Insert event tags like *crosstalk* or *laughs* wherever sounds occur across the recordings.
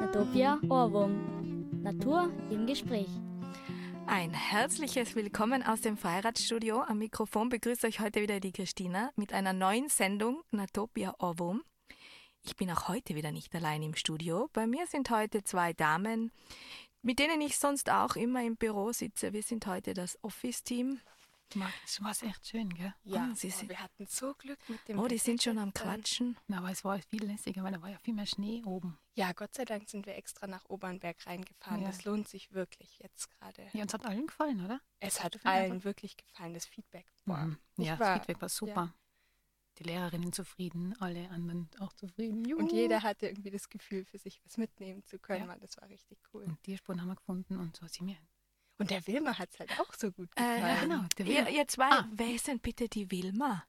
Natopia Ohrwurm. Natur im Gespräch. Ein herzliches Willkommen aus dem Freiradstudio. Am Mikrofon begrüßt euch heute wieder die Christina mit einer neuen Sendung Natopia Ohrwurm. Ich bin auch heute wieder nicht allein im Studio. Bei mir sind heute zwei Damen, mit denen ich sonst auch immer im Büro sitze. Wir sind heute das Office-Team. Das war echt schön, gell? Ja, Oh, sie sind- wir hatten so Glück mit dem Oh, die sind schon am. Quatschen. Na, aber es war viel lässiger, weil da war ja viel mehr Schnee oben. Ja, Gott sei Dank sind wir extra nach Obernberg reingefahren. Ja. Das lohnt sich wirklich jetzt gerade. Ja, uns hat allen gefallen, oder? Es hat allen einfach- wirklich gefallen, das Feedback. Boah. Mhm. Ich Ja, war- das Feedback war super. Die Lehrerinnen zufrieden, alle anderen auch zufrieden. Juhu. Und jeder hatte irgendwie das Gefühl, für sich was mitnehmen zu können. Ja. Das war richtig cool. Und Tierspuren haben wir gefunden und so sind wir. Und der Wilma hat es halt auch so gut Äh, gefallen. genau, der Ihr, Wilma. ihr zwei, Ah. wer ist denn bitte die Wilma?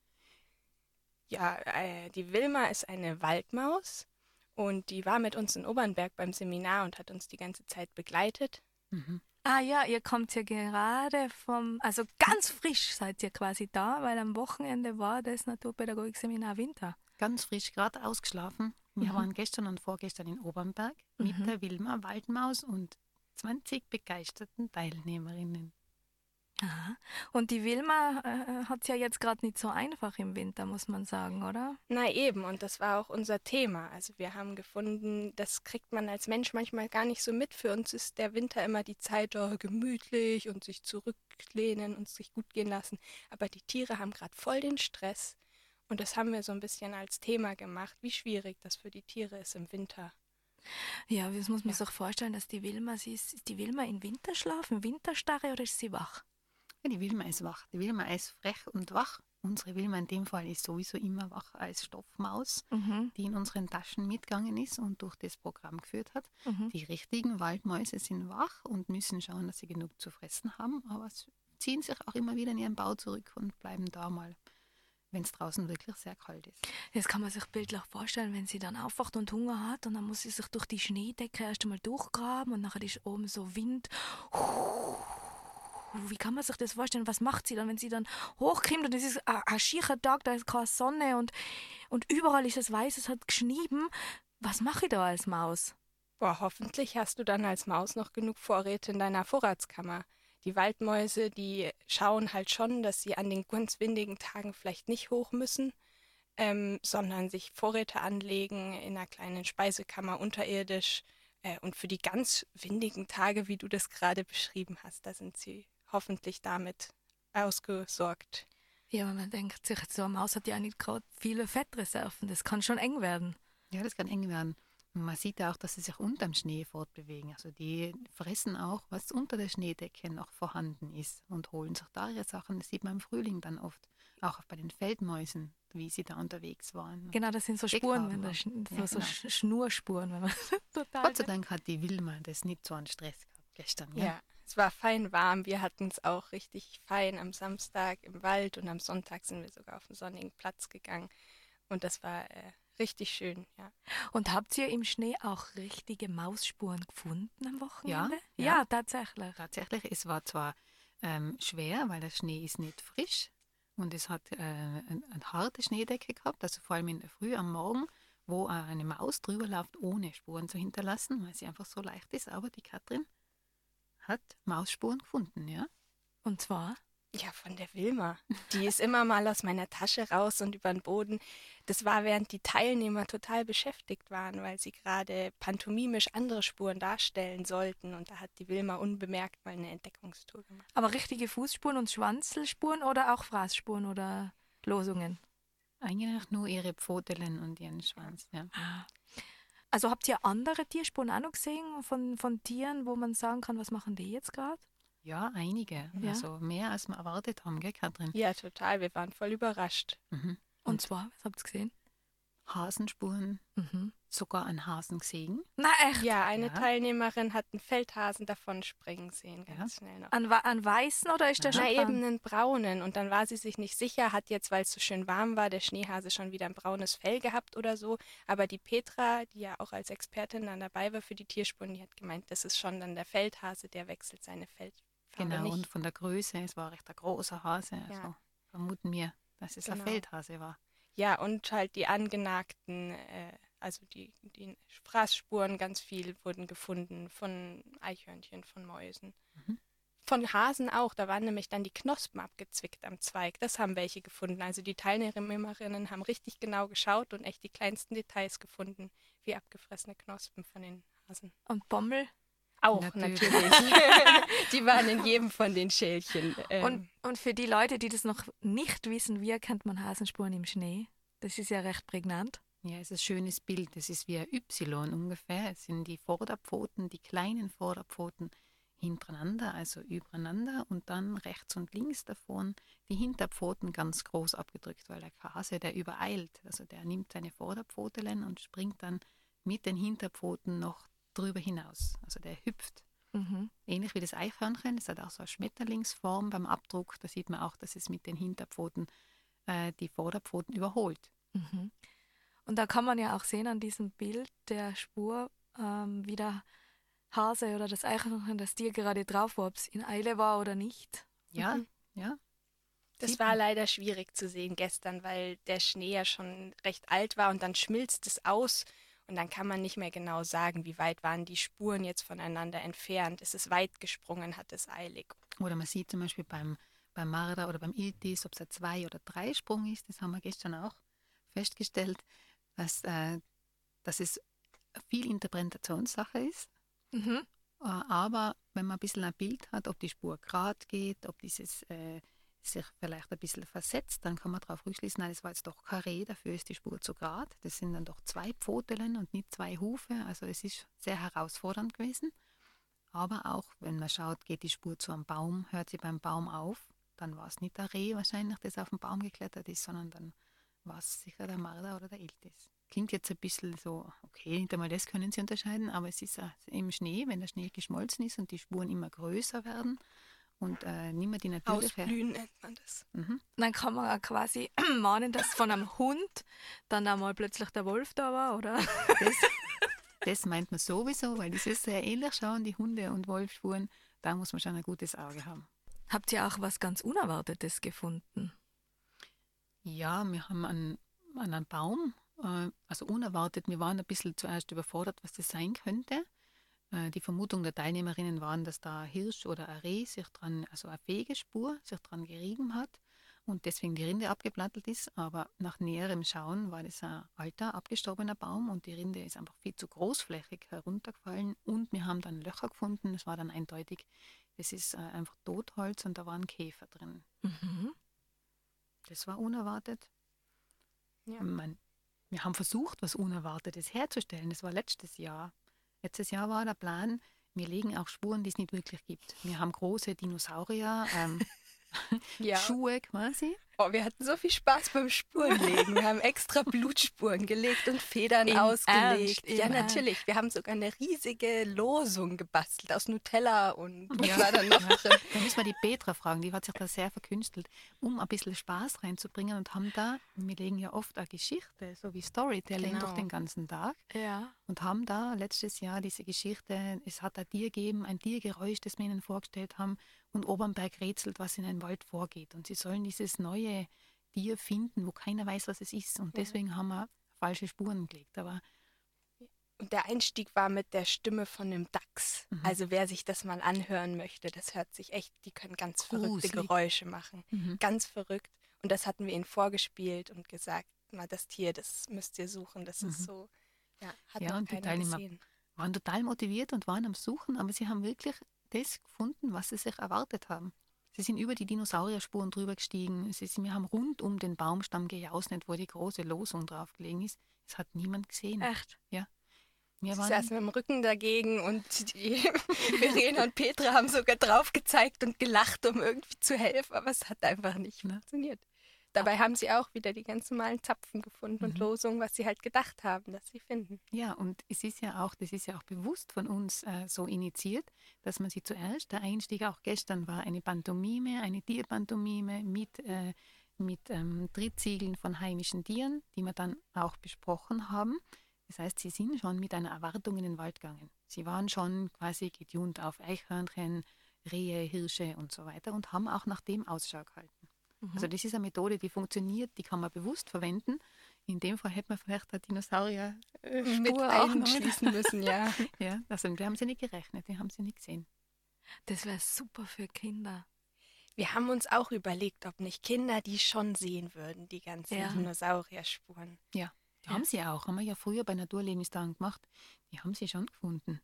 Ja, äh, die Wilma ist eine Waldmaus und die war mit uns in Obernberg beim Seminar und hat uns die ganze Zeit begleitet. Mhm. Ah ja, ihr kommt ja gerade vom, also ganz frisch seid ihr quasi da, weil am Wochenende war das Naturpädagogikseminar Winter. Ganz frisch, gerade ausgeschlafen. Wir Mhm. waren gestern und vorgestern in Obernberg mit Mhm. der Wilma Waldmaus und 20 begeisterten Teilnehmerinnen. Aha. Und die Wilma äh, hat es ja jetzt gerade nicht so einfach im Winter, muss man sagen, oder? Na eben, und das war auch unser Thema. Also wir haben gefunden, das kriegt man als Mensch manchmal gar nicht so mit. Für uns ist der Winter immer die Zeit, oh, gemütlich und sich zurücklehnen und sich gut gehen lassen. Aber die Tiere haben gerade voll den Stress. Und das haben wir so ein bisschen als Thema gemacht, wie schwierig das für die Tiere ist im Winter. Ja, das muss man sich vorstellen, dass die Wilma, sie ist, ist die Wilma in Winterschlaf, in Winterstarre oder ist sie wach? Ja, die Wilma ist wach. Die Wilma ist frech und wach. Unsere Wilma in dem Fall ist sowieso immer wach als Stoffmaus, Mhm. die in unseren Taschen mitgegangen ist und durch das Programm geführt hat. Mhm. Die richtigen Waldmäuse sind wach und müssen schauen, dass sie genug zu fressen haben, aber ziehen sich auch immer wieder in ihren Bau zurück und bleiben da mal, wenn es draußen wirklich sehr kalt ist. Das kann man sich bildlich vorstellen, wenn sie dann aufwacht und Hunger hat und dann muss sie sich durch die Schneedecke erst einmal durchgraben und nachher ist oben so Wind. Wie kann man sich das vorstellen? Was macht sie dann, wenn sie dann hochkommt und es ist ein, ein schierer Tag, da ist keine Sonne und, und überall ist es weiß, es hat geschnieben. Was mache ich da als Maus? Boah, hoffentlich hast du dann als Maus noch genug Vorräte in deiner Vorratskammer. Die Waldmäuse, die schauen halt schon, dass sie an den ganz windigen Tagen vielleicht nicht hoch müssen, ähm, sondern sich Vorräte anlegen in einer kleinen Speisekammer unterirdisch. Äh, und für die ganz windigen Tage, wie du das gerade beschrieben hast, da sind sie hoffentlich damit ausgesorgt. Ja, man denkt sich, so eine Maus hat ja nicht gerade viele Fettreserven. Das kann schon eng werden. Ja, das kann eng werden. Man sieht ja auch, dass sie sich unterm Schnee fortbewegen. Also die fressen auch, was unter der Schneedecke noch vorhanden ist und holen sich da ihre Sachen. Das sieht man im Frühling dann oft. Auch bei den Feldmäusen, wie sie da unterwegs waren. Genau, das sind so Spuren, wenn das, auch. so, Ja, so genau. Sch- Schnurspuren, wenn man *laughs* total. Gott sei Dank hat die Wilma das nicht so einen Stress gehabt gestern. Ja. Ja. es war fein warm. Wir hatten es auch richtig fein am Samstag im Wald und am Sonntag sind wir sogar auf einen sonnigen Platz gegangen. Und das war äh, richtig schön, ja. Und habt ihr im Schnee auch richtige Mausspuren gefunden am Wochenende? Ja, ja ja. tatsächlich. Tatsächlich, es war zwar ähm, schwer, weil der Schnee ist nicht frisch und es hat äh, eine, eine harte Schneedecke gehabt, also vor allem in der Früh am Morgen, wo äh, eine Maus drüber läuft, ohne Spuren zu hinterlassen, weil sie einfach so leicht ist. Aber die Katrin hat Mausspuren gefunden, ja. Und zwar? Ja, von der Wilma. Die ist immer mal aus meiner Tasche raus und über den Boden. Das war, während die Teilnehmer total beschäftigt waren, weil sie gerade pantomimisch andere Spuren darstellen sollten. Und da hat die Wilma unbemerkt mal eine Entdeckungstour gemacht. Aber richtige Fußspuren und Schwanzelspuren oder auch Fraßspuren oder Losungen? Eigentlich nur ihre Pfotelen und ihren Schwanz, ja. Also habt ihr andere Tierspuren auch noch gesehen von, von Tieren, wo man sagen kann, was machen die jetzt gerade? Ja, einige. Ja. Also mehr als wir erwartet haben, gell, Katrin? Ja, total. Wir waren voll überrascht. Mhm. Und zwar, was habt ihr gesehen? Hasenspuren, Mhm. sogar an Hasen gesehen. Na echt? Ja, eine Ja. Teilnehmerin hat einen Feldhasen davon springen sehen, ganz Ja. schnell noch. An, an weißen oder ist der Na, schon eben braun? einen braunen. Und dann war sie sich nicht sicher, hat jetzt, weil es so schön warm war, der Schneehase schon wieder ein braunes Fell gehabt oder so. Aber die Petra, die ja auch als Expertin dann dabei war für die Tierspuren, die hat gemeint, das ist schon dann der Feldhase, der wechselt seine Feldfarbe Genau, und von der Größe, es war recht ein großer Hase. Also Ja. vermuten wir, dass es ein Genau. Feldhase war. Ja, und halt die angenagten, äh, also die, die Fraßspuren ganz viel wurden gefunden von Eichhörnchen, von Mäusen. Mhm. Von Hasen auch, da waren nämlich dann die Knospen abgezwickt am Zweig. Das haben welche gefunden. Also die Teilnehmerinnen haben richtig genau geschaut und echt die kleinsten Details gefunden, wie abgefressene Knospen von den Hasen. Und Bommel? Auch Natürlich. natürlich. *laughs* die waren in jedem von den Schälchen. Ähm, Und, und für die Leute, die das noch nicht wissen, wie erkennt man Hasenspuren im Schnee? Das ist ja recht prägnant. Ja, es ist ein schönes Bild. Es ist wie ein Y ungefähr. Es sind die Vorderpfoten, die kleinen Vorderpfoten hintereinander, also übereinander und dann rechts und links davon die Hinterpfoten ganz groß abgedrückt, weil der Hase, der übereilt, also der nimmt seine Vorderpfotelen und springt dann mit den Hinterpfoten noch drüber hinaus. Also der hüpft. Mhm. Ähnlich wie das Eichhörnchen, das hat auch so eine Schmetterlingsform beim Abdruck. Da sieht man auch, dass es mit den Hinterpfoten äh, die Vorderpfoten überholt. Mhm. Und da kann man ja auch sehen an diesem Bild der Spur, ähm, wie der Hase oder das Eichhörnchen, das Tier gerade drauf war, ob es in Eile war oder nicht. Ja, Mhm. ja. Das Sieht war man. leider schwierig zu sehen gestern, weil der Schnee ja schon recht alt war und dann schmilzt es aus und dann kann man nicht mehr genau sagen, wie weit waren die Spuren jetzt voneinander entfernt. Ist es weit gesprungen, hat es eilig. Oder man sieht zum Beispiel beim, beim Marder oder beim Iltis, ob es ein Zwei- oder Dreisprung ist. Das haben wir gestern auch festgestellt, dass, äh, dass es viel Interpretationssache ist. Mhm. Äh, Aber wenn man ein bisschen ein Bild hat, ob die Spur gerade geht, ob dieses äh, sich vielleicht ein bisschen versetzt, dann kann man darauf rückschließen, nein, das war jetzt doch Karree, dafür ist die Spur zu gerade. Das sind dann doch zwei Pfotelen und nicht zwei Hufe. Also es ist sehr herausfordernd gewesen. Aber auch, wenn man schaut, geht die Spur zu einem Baum, hört sie beim Baum auf, dann war es nicht der Reh wahrscheinlich, das auf den Baum geklettert ist, sondern dann war es sicher der Marder oder der Iltis. Klingt jetzt ein bisschen so, okay, nicht einmal das können Sie unterscheiden, aber es ist im Schnee, wenn der Schnee geschmolzen ist und die Spuren immer größer werden und äh, nicht mehr die natürliche. Ausblühen nennt man das. Mhm. Dann kann man auch quasi *clears throat* mahnen, dass von einem Hund dann einmal plötzlich der Wolf da war, oder? Das, das meint man sowieso, weil die so sehr ähnlich schauen, die Hunde- und Wolfspuren. Da muss man schon ein gutes Auge haben. Habt ihr auch was ganz Unerwartetes gefunden? Ja, wir haben an, an einem Baum, äh, also unerwartet, wir waren ein bisschen zuerst überfordert, was das sein könnte. Äh, die Vermutung der Teilnehmerinnen waren, dass da Hirsch oder ein Reh sich dran, also eine Fegespur, sich dran gerieben hat und deswegen die Rinde abgeplattelt ist. Aber nach näherem Schauen war das ein alter, abgestorbener Baum und die Rinde ist einfach viel zu großflächig heruntergefallen und wir haben dann Löcher gefunden. Es war dann eindeutig, das ist äh, einfach Totholz und da waren Käfer drin. Mhm. Das war unerwartet. Ja. Man, wir haben versucht, was Unerwartetes herzustellen. Das war letztes Jahr. Letztes Jahr war der Plan, wir legen auch Spuren, die es nicht wirklich gibt. Wir haben große Dinosaurier, ähm, *laughs* Ja. Schuhe quasi. Oh, wir hatten so viel Spaß beim Spurenlegen. Wir haben extra Blutspuren gelegt und Federn Im ausgelegt. Ernst? Ja, Ernst? natürlich. Wir haben sogar eine riesige Losung gebastelt aus Nutella und was Ja. war da noch Ja. drin? Da müssen wir die Petra fragen, die hat sich da sehr verkünstelt, um ein bisschen Spaß reinzubringen und haben da, wir legen ja oft eine Geschichte, so wie Storytelling Genau. durch den ganzen Tag. Ja. und haben da letztes Jahr diese Geschichte, es hat ein Tier gegeben, ein Tiergeräusch, das wir ihnen vorgestellt haben und Obernberg rätselt, was in einem Wald vorgeht. Und sie sollen dieses neue Tier finden, wo keiner weiß, was es ist. Und deswegen haben wir falsche Spuren gelegt. Aber Und der Einstieg war mit der Stimme von einem Dachs. Mhm. Also wer sich das mal anhören möchte, das hört sich echt, die können ganz verrückte Gruselig. Geräusche machen. Mhm. Ganz verrückt. Und das hatten wir ihnen vorgespielt und gesagt, mal das Tier, das müsst ihr suchen. Das ist Mhm. so, ja, hat Ja, und die Teilnehmer- gesehen. waren total motiviert und waren am Suchen, aber sie haben wirklich das gefunden, was sie sich erwartet haben. Sie sind über die Dinosaurierspuren drüber gestiegen. Sie sind, wir haben rund um den Baumstamm gejausnet, wo die große Losung drauf gelegen ist. Es hat niemand gesehen. Echt? Wir Sie waren, saßen mit dem Rücken dagegen und die *laughs* Verena und Petra haben sogar drauf gezeigt und gelacht, um irgendwie zu helfen, aber es hat einfach nicht Ja. funktioniert. Dabei haben sie auch wieder die ganz normalen Zapfen gefunden und Mhm. Losungen, was sie halt gedacht haben, dass sie finden. Ja, und es ist ja auch, das ist ja auch bewusst von uns äh, so initiiert, dass man sie zuerst, der Einstieg auch gestern war, eine Pantomime, eine Tierpantomime mit, äh, mit ähm, Drittsiegeln von heimischen Tieren, die wir dann auch besprochen haben. Das heißt, sie sind schon mit einer Erwartung in den Wald gegangen. Sie waren schon quasi getunt auf Eichhörnchen, Rehe, Hirsche und so weiter und haben auch nach dem Ausschau gehalten. Also das ist eine Methode, die funktioniert, die kann man bewusst verwenden. In dem Fall hätte man vielleicht eine Dinosaurier äh, einschließen müssen, ja. *laughs* Ja, also die haben sie nicht gerechnet, die haben sie nicht gesehen. Das wäre super für Kinder. Wir haben uns auch überlegt, ob nicht Kinder die schon sehen würden, die ganzen Ja. Dinosaurierspuren. Die Ja. haben sie auch, haben wir ja früher bei Naturlebenstagen gemacht. Die haben sie schon gefunden.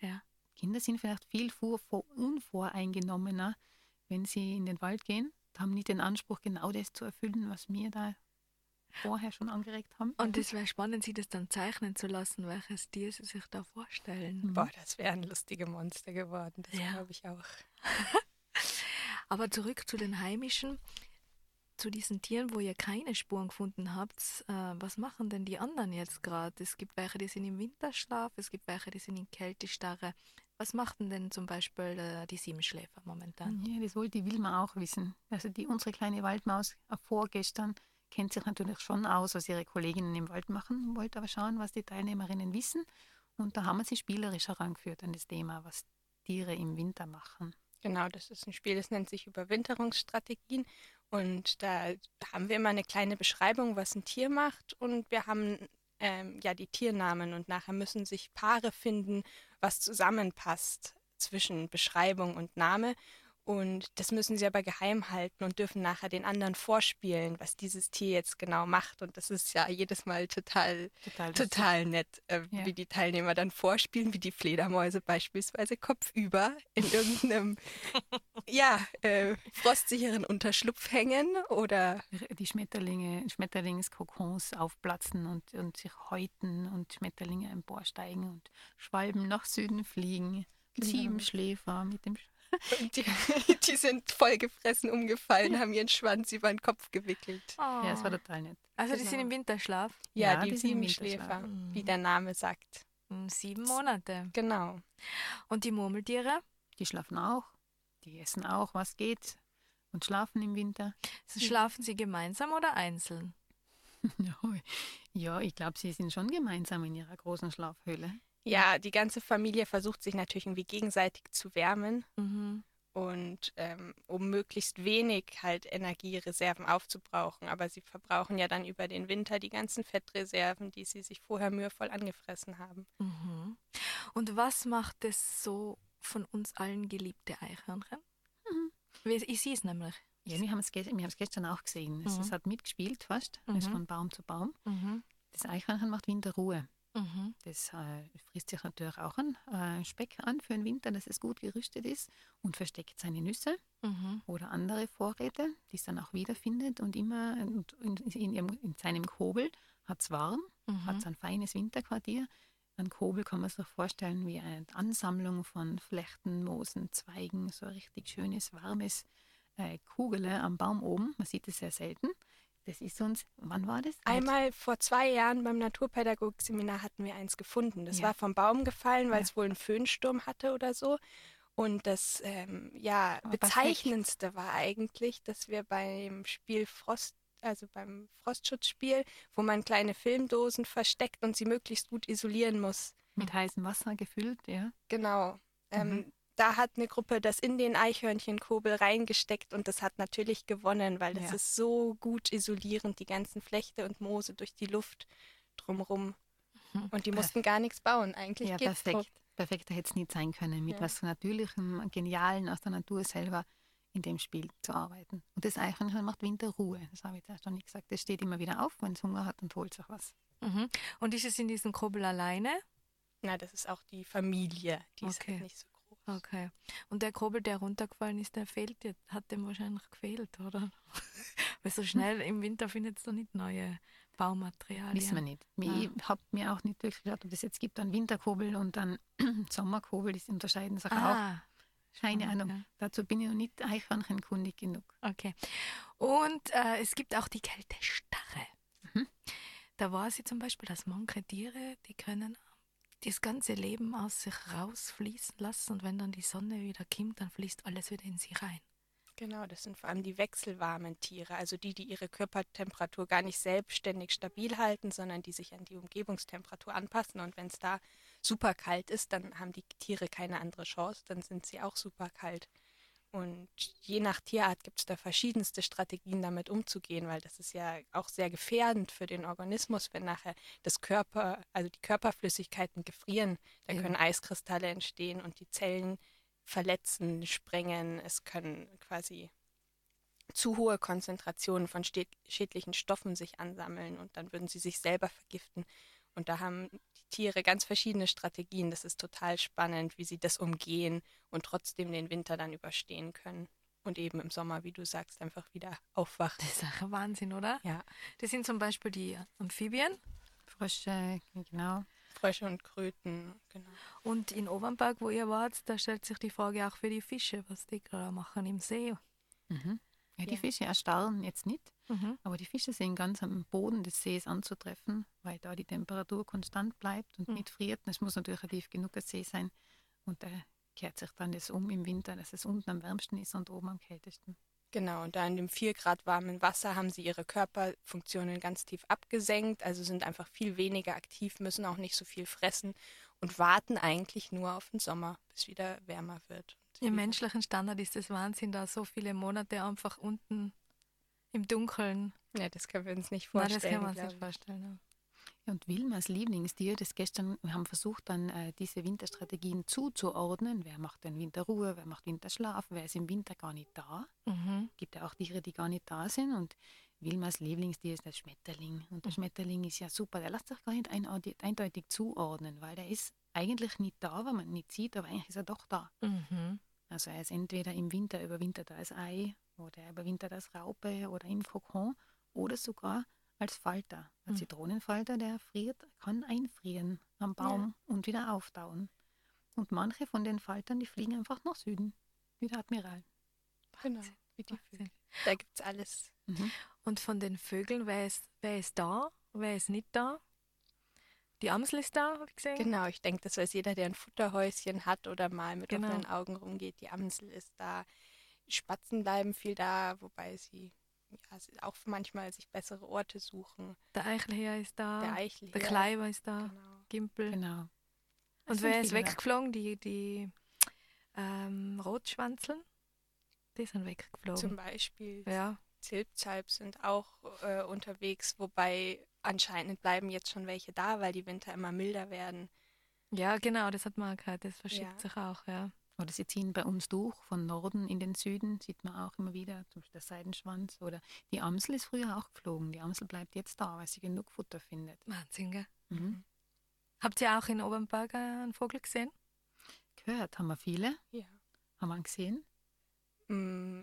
Ja. Kinder sind vielleicht viel vor, vor, unvoreingenommener, wenn sie in den Wald gehen, haben nicht den Anspruch, genau das zu erfüllen, was wir da vorher schon angeregt haben. Und es wäre spannend, sie das dann zeichnen zu lassen, welches Tier sie sich da vorstellen. Mhm. Boah, das wären lustige Monster geworden, das Ja. glaube ich auch. *laughs* Aber zurück zu den heimischen, zu diesen Tieren, wo ihr keine Spuren gefunden habt. Äh, was machen denn die anderen jetzt gerade? Es gibt welche, die sind im Winterschlaf, es gibt welche, die sind in Kältestarre. Was machten denn zum Beispiel äh, die Siebenschläfer momentan? Ja, das wollte die Wilma auch wissen. Also die, unsere kleine Waldmaus äh, vorgestern kennt sich natürlich schon aus, was ihre Kolleginnen im Wald machen, wollte aber schauen, was die Teilnehmerinnen wissen. Und da haben wir sie spielerisch herangeführt an das Thema, was Tiere im Winter machen. Genau, das ist ein Spiel, das nennt sich Überwinterungsstrategien. Und da haben wir immer eine kleine Beschreibung, was ein Tier macht. Und wir haben ähm, ja die Tiernamen. Und nachher müssen sich Paare finden, was zusammenpasst zwischen Beschreibung und Name. Und das müssen sie aber geheim halten und dürfen nachher den anderen vorspielen, was dieses Tier jetzt genau macht. Und das ist ja jedes Mal total Total, total nett, äh, Ja. wie die Teilnehmer dann vorspielen, wie die Fledermäuse beispielsweise kopfüber in irgendeinem *laughs* ja, äh, frostsicheren Unterschlupf hängen oder die Schmetterlinge, Schmetterlingskokons aufplatzen und, und sich häuten und Schmetterlinge emporsteigen und Schwalben nach Süden fliegen. Genau. Siebenschläfer mit dem *laughs* die, die sind vollgefressen umgefallen, haben ihren Schwanz über den Kopf gewickelt. Oh. Ja, es war total nett. also die das sind im Winterschlaf. Ja, Ja, die die sind im Siebenschläfer. Mhm. wie der Name sagt. Hm, Sieben Monate. Genau. Und die Murmeltiere? Die schlafen auch, die essen auch, was geht und schlafen im Winter. Schlafen sie gemeinsam oder einzeln? *laughs* ja, ich glaube, sie sind schon gemeinsam in ihrer großen Schlafhöhle. Ja, die ganze Familie versucht sich natürlich irgendwie gegenseitig zu wärmen Mhm. und ähm, um möglichst wenig halt Energiereserven aufzubrauchen. Aber sie verbrauchen ja dann über den Winter die ganzen Fettreserven, die sie sich vorher mühevoll angefressen haben. Mhm. Und was macht das so von uns allen geliebte Eichhörnchen? Mhm. Ich sehe es nämlich. Ja, wir haben es ge wir haben's gestern auch gesehen. Es, Mhm. es hat mitgespielt fast, es ist Mhm. von Baum zu Baum. Mhm. Das Eichhörnchen macht Winterruhe. Mhm. Das äh, frisst sich natürlich auch an äh, Speck an für den Winter, dass es gut gerüstet ist und versteckt seine Nüsse Mhm. oder andere Vorräte, die es dann auch wiederfindet und immer in, in, ihrem, in seinem Kobel hat es warm, Mhm. hat ein feines Winterquartier. Ein Kobel kann man sich vorstellen wie eine Ansammlung von Flechten, Moosen, Zweigen, so ein richtig schönes, warmes äh, Kugele am Baum oben. Man sieht es sehr selten. Das ist uns, wann war das? Einmal vor zwei Jahren beim Naturpädagogikseminar hatten wir eins gefunden. Das Ja. war vom Baum gefallen, weil Ja. es wohl einen Föhnsturm hatte oder so. Und das ähm, ja, Aber bezeichnendste war eigentlich, dass wir beim Spiel Frost, also beim Frostschutzspiel, wo man kleine Filmdosen versteckt und sie möglichst gut isolieren muss. Mit heißem Wasser gefüllt, ja. Genau. Ähm, Mhm. Da hat eine Gruppe das in den Eichhörnchenkobel reingesteckt und das hat natürlich gewonnen, weil das Ja. ist so gut isolierend, die ganzen Flechte und Moose durch die Luft drumherum. Mhm. Und die mussten gar nichts bauen. Eigentlich Ja, perfekt. drauf. Perfekter hätte es nicht sein können, mit Ja. was Natürlichem, Genialen aus der Natur selber in dem Spiel zu arbeiten. Und das Eichhörnchen macht Winterruhe. Das habe ich zuerst noch nicht gesagt. Das steht immer wieder auf, wenn es Hunger hat und holt sich was. Mhm. Und ist es in diesem Kobel alleine? Na, das ist auch die Familie, die ist Okay. halt nicht so. Okay. Und der Kobel, der runtergefallen ist, der fehlt jetzt, hat dem wahrscheinlich gefehlt, oder? *laughs* Weil so schnell im Winter findet es da nicht neue Baumaterialien. Wissen wir nicht. Ah. Ich habe mir auch nicht durchgeschaut, ob es jetzt gibt einen Winterkobel und einen *clears throat* Sommerkobel. Die unterscheiden sich auch. Ah, Keine spannend, Ahnung. ja. Dazu bin ich noch nicht eichhörnchenkundig genug. okay. Und äh, es gibt auch die Kältestarre. Mhm. Da weiß ich zum Beispiel, dass manche Tiere, die können das ganze Leben aus sich rausfließen lassen und wenn dann die Sonne wieder kommt, dann fließt alles wieder in sie rein. Genau, das sind vor allem die wechselwarmen Tiere, also die, die ihre Körpertemperatur gar nicht selbstständig stabil halten, sondern die sich an die Umgebungstemperatur anpassen. Und wenn es da super kalt ist, dann haben die Tiere keine andere Chance, dann sind sie auch super kalt. Und je nach Tierart gibt es da verschiedenste Strategien, damit umzugehen, weil das ist ja auch sehr gefährdend für den Organismus, wenn nachher das Körper, also die Körperflüssigkeiten gefrieren. Da können Eiskristalle entstehen und die Zellen verletzen, sprengen. Es können quasi zu hohe Konzentrationen von schädlichen Stoffen sich ansammeln und dann würden sie sich selber vergiften. Und da haben die Tiere ganz verschiedene Strategien. Das ist total spannend, wie sie das umgehen und trotzdem den Winter dann überstehen können. Und eben im Sommer, wie du sagst, einfach wieder aufwachen. Das ist ein Wahnsinn, oder? Ja. Das sind zum Beispiel die Amphibien. Frösche, genau. Frösche und Kröten, genau. Und in Obernberg, wo ihr wart, da stellt sich die Frage auch für die Fische, was die gerade machen im See. Mhm. Ja, die ja. Fische erstarren jetzt nicht, mhm. aber die Fische sind ganz am Boden des Sees anzutreffen, weil da die Temperatur konstant bleibt und mhm. nicht friert. Es muss natürlich ein tief genug See sein und da kehrt sich dann das um im Winter, dass es unten am wärmsten ist und oben am kältesten. Genau, und da in dem 4 Grad warmen Wasser haben sie ihre Körperfunktionen ganz tief abgesenkt, also sind einfach viel weniger aktiv, müssen auch nicht so viel fressen und warten eigentlich nur auf den Sommer, bis wieder wärmer wird. Im menschlichen Standard ist es Wahnsinn, da so viele Monate einfach unten im Dunkeln. Ja, das können wir uns nicht vorstellen. Nein, das können wir uns nicht vorstellen. Ja. Und Wilmas Lieblingstier, das gestern, wir haben versucht, dann äh, diese Winterstrategien zuzuordnen. Wer macht denn Winterruhe, wer macht Winterschlaf, wer ist im Winter gar nicht da. Mhm. Gibt ja auch Tiere, die gar nicht da sind. Und Wilmas Lieblingstier ist der Schmetterling. Und der mhm. Schmetterling ist ja super, der lässt sich gar nicht eindeutig zuordnen, weil der ist eigentlich nicht da, weil man ihn nicht sieht, aber eigentlich ist er doch da. Mhm. Also er ist entweder im Winter überwintert als Ei oder er überwintert als Raupe oder im Kokon oder sogar als Falter. Der mhm. Zitronenfalter, der friert, kann einfrieren am Baum ja. und wieder auftauen. Und manche von den Faltern, die fliegen einfach nach Süden, wie der Admiral. Genau, wie die Vögel. Da gibt es alles. Mhm. Und von den Vögeln, wer ist, wer ist da, wer ist nicht da? Die Amsel ist da, habe ich gesehen. Genau, ich denke, das weiß jeder, der ein Futterhäuschen hat oder mal mit genau. offenen Augen rumgeht. Die Amsel ist da. Spatzen bleiben viel da, wobei sie ja, auch manchmal sich bessere Orte suchen. Der Eichelherr ist da. Der Eichelherr. Der Kleiber ist da. Genau. Gimpel. Genau. Und wer ist weggeflogen? Die, die ähm, Rotschwanzeln? Die sind weggeflogen. Zum Beispiel. Ja. Zilpzalp sind auch äh, unterwegs, wobei anscheinend bleiben jetzt schon welche da, weil die Winter immer milder werden. Ja, genau, das hat man gehört, das verschiebt ja. sich auch, ja. Oder sie ziehen bei uns durch, von Norden in den Süden, sieht man auch immer wieder, zum Beispiel der Seidenschwanz. Oder die Amsel ist früher auch geflogen. Die Amsel bleibt jetzt da, weil sie genug Futter findet. Wahnsinn, gell? Mhm. Habt ihr auch in Obernberg einen Vogel gesehen? Gehört haben wir viele. Ja. Haben wir ihn gesehen? Mm,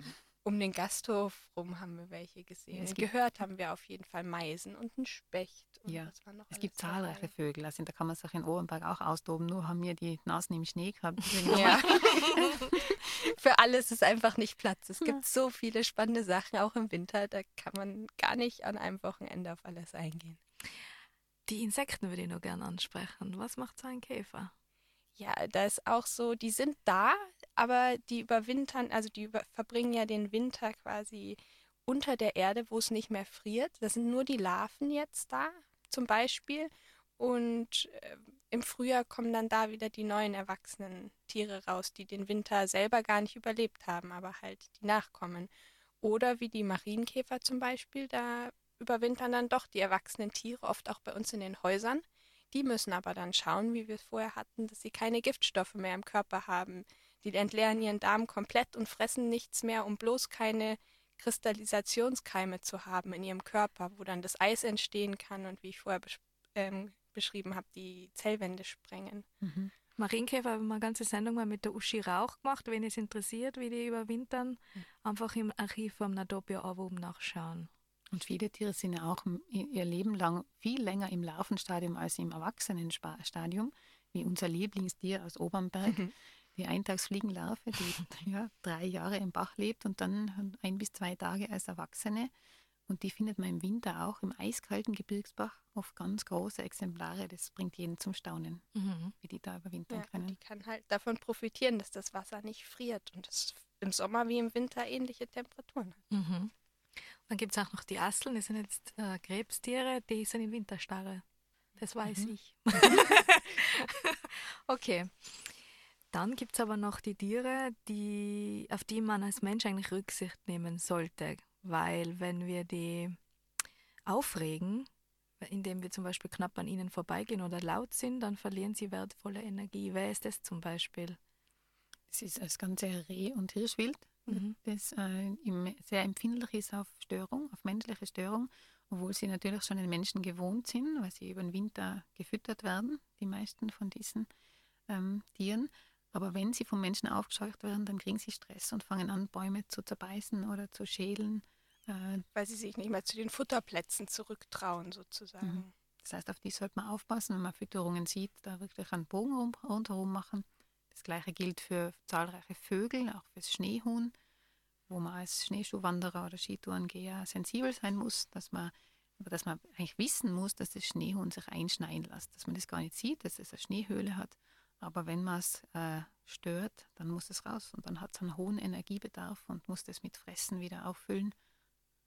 um den Gasthof rum haben wir welche gesehen. Ja, Gehört haben wir auf jeden Fall Meisen und einen Specht. Und ja, es gibt zahlreiche dabei. Vögel. Also da kann man sich in Ohrenberg auch austoben. Nur haben wir die Nasen im Schnee gehabt. *laughs* Ja. *laughs* Für alles ist einfach nicht Platz. Es gibt so viele spannende Sachen, auch im Winter. Da kann man gar nicht an einem Wochenende auf alles eingehen. Die Insekten würde ich noch gerne ansprechen. Was macht so ein Käfer? Ja, da ist auch so, die sind da, aber die überwintern, also die über, verbringen ja den Winter quasi unter der Erde, wo es nicht mehr friert. Das sind nur die Larven jetzt da, zum Beispiel. Und äh, im Frühjahr kommen dann da wieder die neuen erwachsenen Tiere raus, die den Winter selber gar nicht überlebt haben, aber halt die Nachkommen. Oder wie die Marienkäfer zum Beispiel, da überwintern dann doch die erwachsenen Tiere, oft auch bei uns in den Häusern. Die müssen aber dann schauen, wie wir es vorher hatten, dass sie keine Giftstoffe mehr im Körper haben. Die entleeren ihren Darm komplett und fressen nichts mehr, um bloß keine Kristallisationskeime zu haben in ihrem Körper, wo dann das Eis entstehen kann und wie ich vorher besch ähm, beschrieben habe, die Zellwände sprengen. Mhm. Marienkäfer haben wir eine ganze Sendung mal mit der Uschi Rauch gemacht. Wenn es interessiert, wie die überwintern, mhm. einfach im Archiv vom Natopia oben nachschauen. Und viele Tiere sind ja auch ihr Leben lang viel länger im Larvenstadium als im Erwachsenenstadium, wie unser Lieblingstier aus Obernberg. Mhm. *laughs* die Eintagsfliegenlarve, *laughs* die ja, drei Jahre im Bach lebt und dann ein bis zwei Tage als Erwachsene. Und die findet man im Winter auch im eiskalten Gebirgsbach oft ganz große Exemplare. Das bringt jeden zum Staunen, Mhm. wie die da überwintern Ja, und können. die kann halt davon profitieren, dass das Wasser nicht friert und es im Sommer wie im Winter ähnliche Temperaturen hat. Mhm. Dann gibt es auch noch die Asteln, das sind jetzt äh, Krebstiere, die sind in Winterstarre. Das weiß Mhm. ich. *laughs* *laughs* okay. Dann gibt es aber noch die Tiere, die, auf die man als Mensch eigentlich Rücksicht nehmen sollte. Weil wenn wir die aufregen, indem wir zum Beispiel knapp an ihnen vorbeigehen oder laut sind, dann verlieren sie wertvolle Energie. Wer ist das zum Beispiel? Das ist das ganze Reh- und Hirschwild, Mhm. das äh, sehr empfindlich ist auf Störung, auf menschliche Störung, obwohl sie natürlich schon den Menschen gewohnt sind, weil sie über den Winter gefüttert werden, die meisten von diesen ähm, Tieren. Aber wenn sie vom Menschen aufgescheucht werden, dann kriegen sie Stress und fangen an, Bäume zu zerbeißen oder zu schälen. Äh, Weil sie sich nicht mehr zu den Futterplätzen zurücktrauen, sozusagen. Mhm. Das heißt, auf die sollte man aufpassen, wenn man Fütterungen sieht, da wirklich einen Bogen rum, rundherum machen. Das gleiche gilt für zahlreiche Vögel, auch fürs Schneehuhn, wo man als Schneeschuhwanderer oder Skitourengeher sensibel sein muss, dass man, aber dass man eigentlich wissen muss, dass das Schneehuhn sich einschneien lässt, dass man das gar nicht sieht, dass es eine Schneehöhle hat. Aber wenn man es äh, stört, dann muss es raus und dann hat es einen hohen Energiebedarf und muss das mit Fressen wieder auffüllen.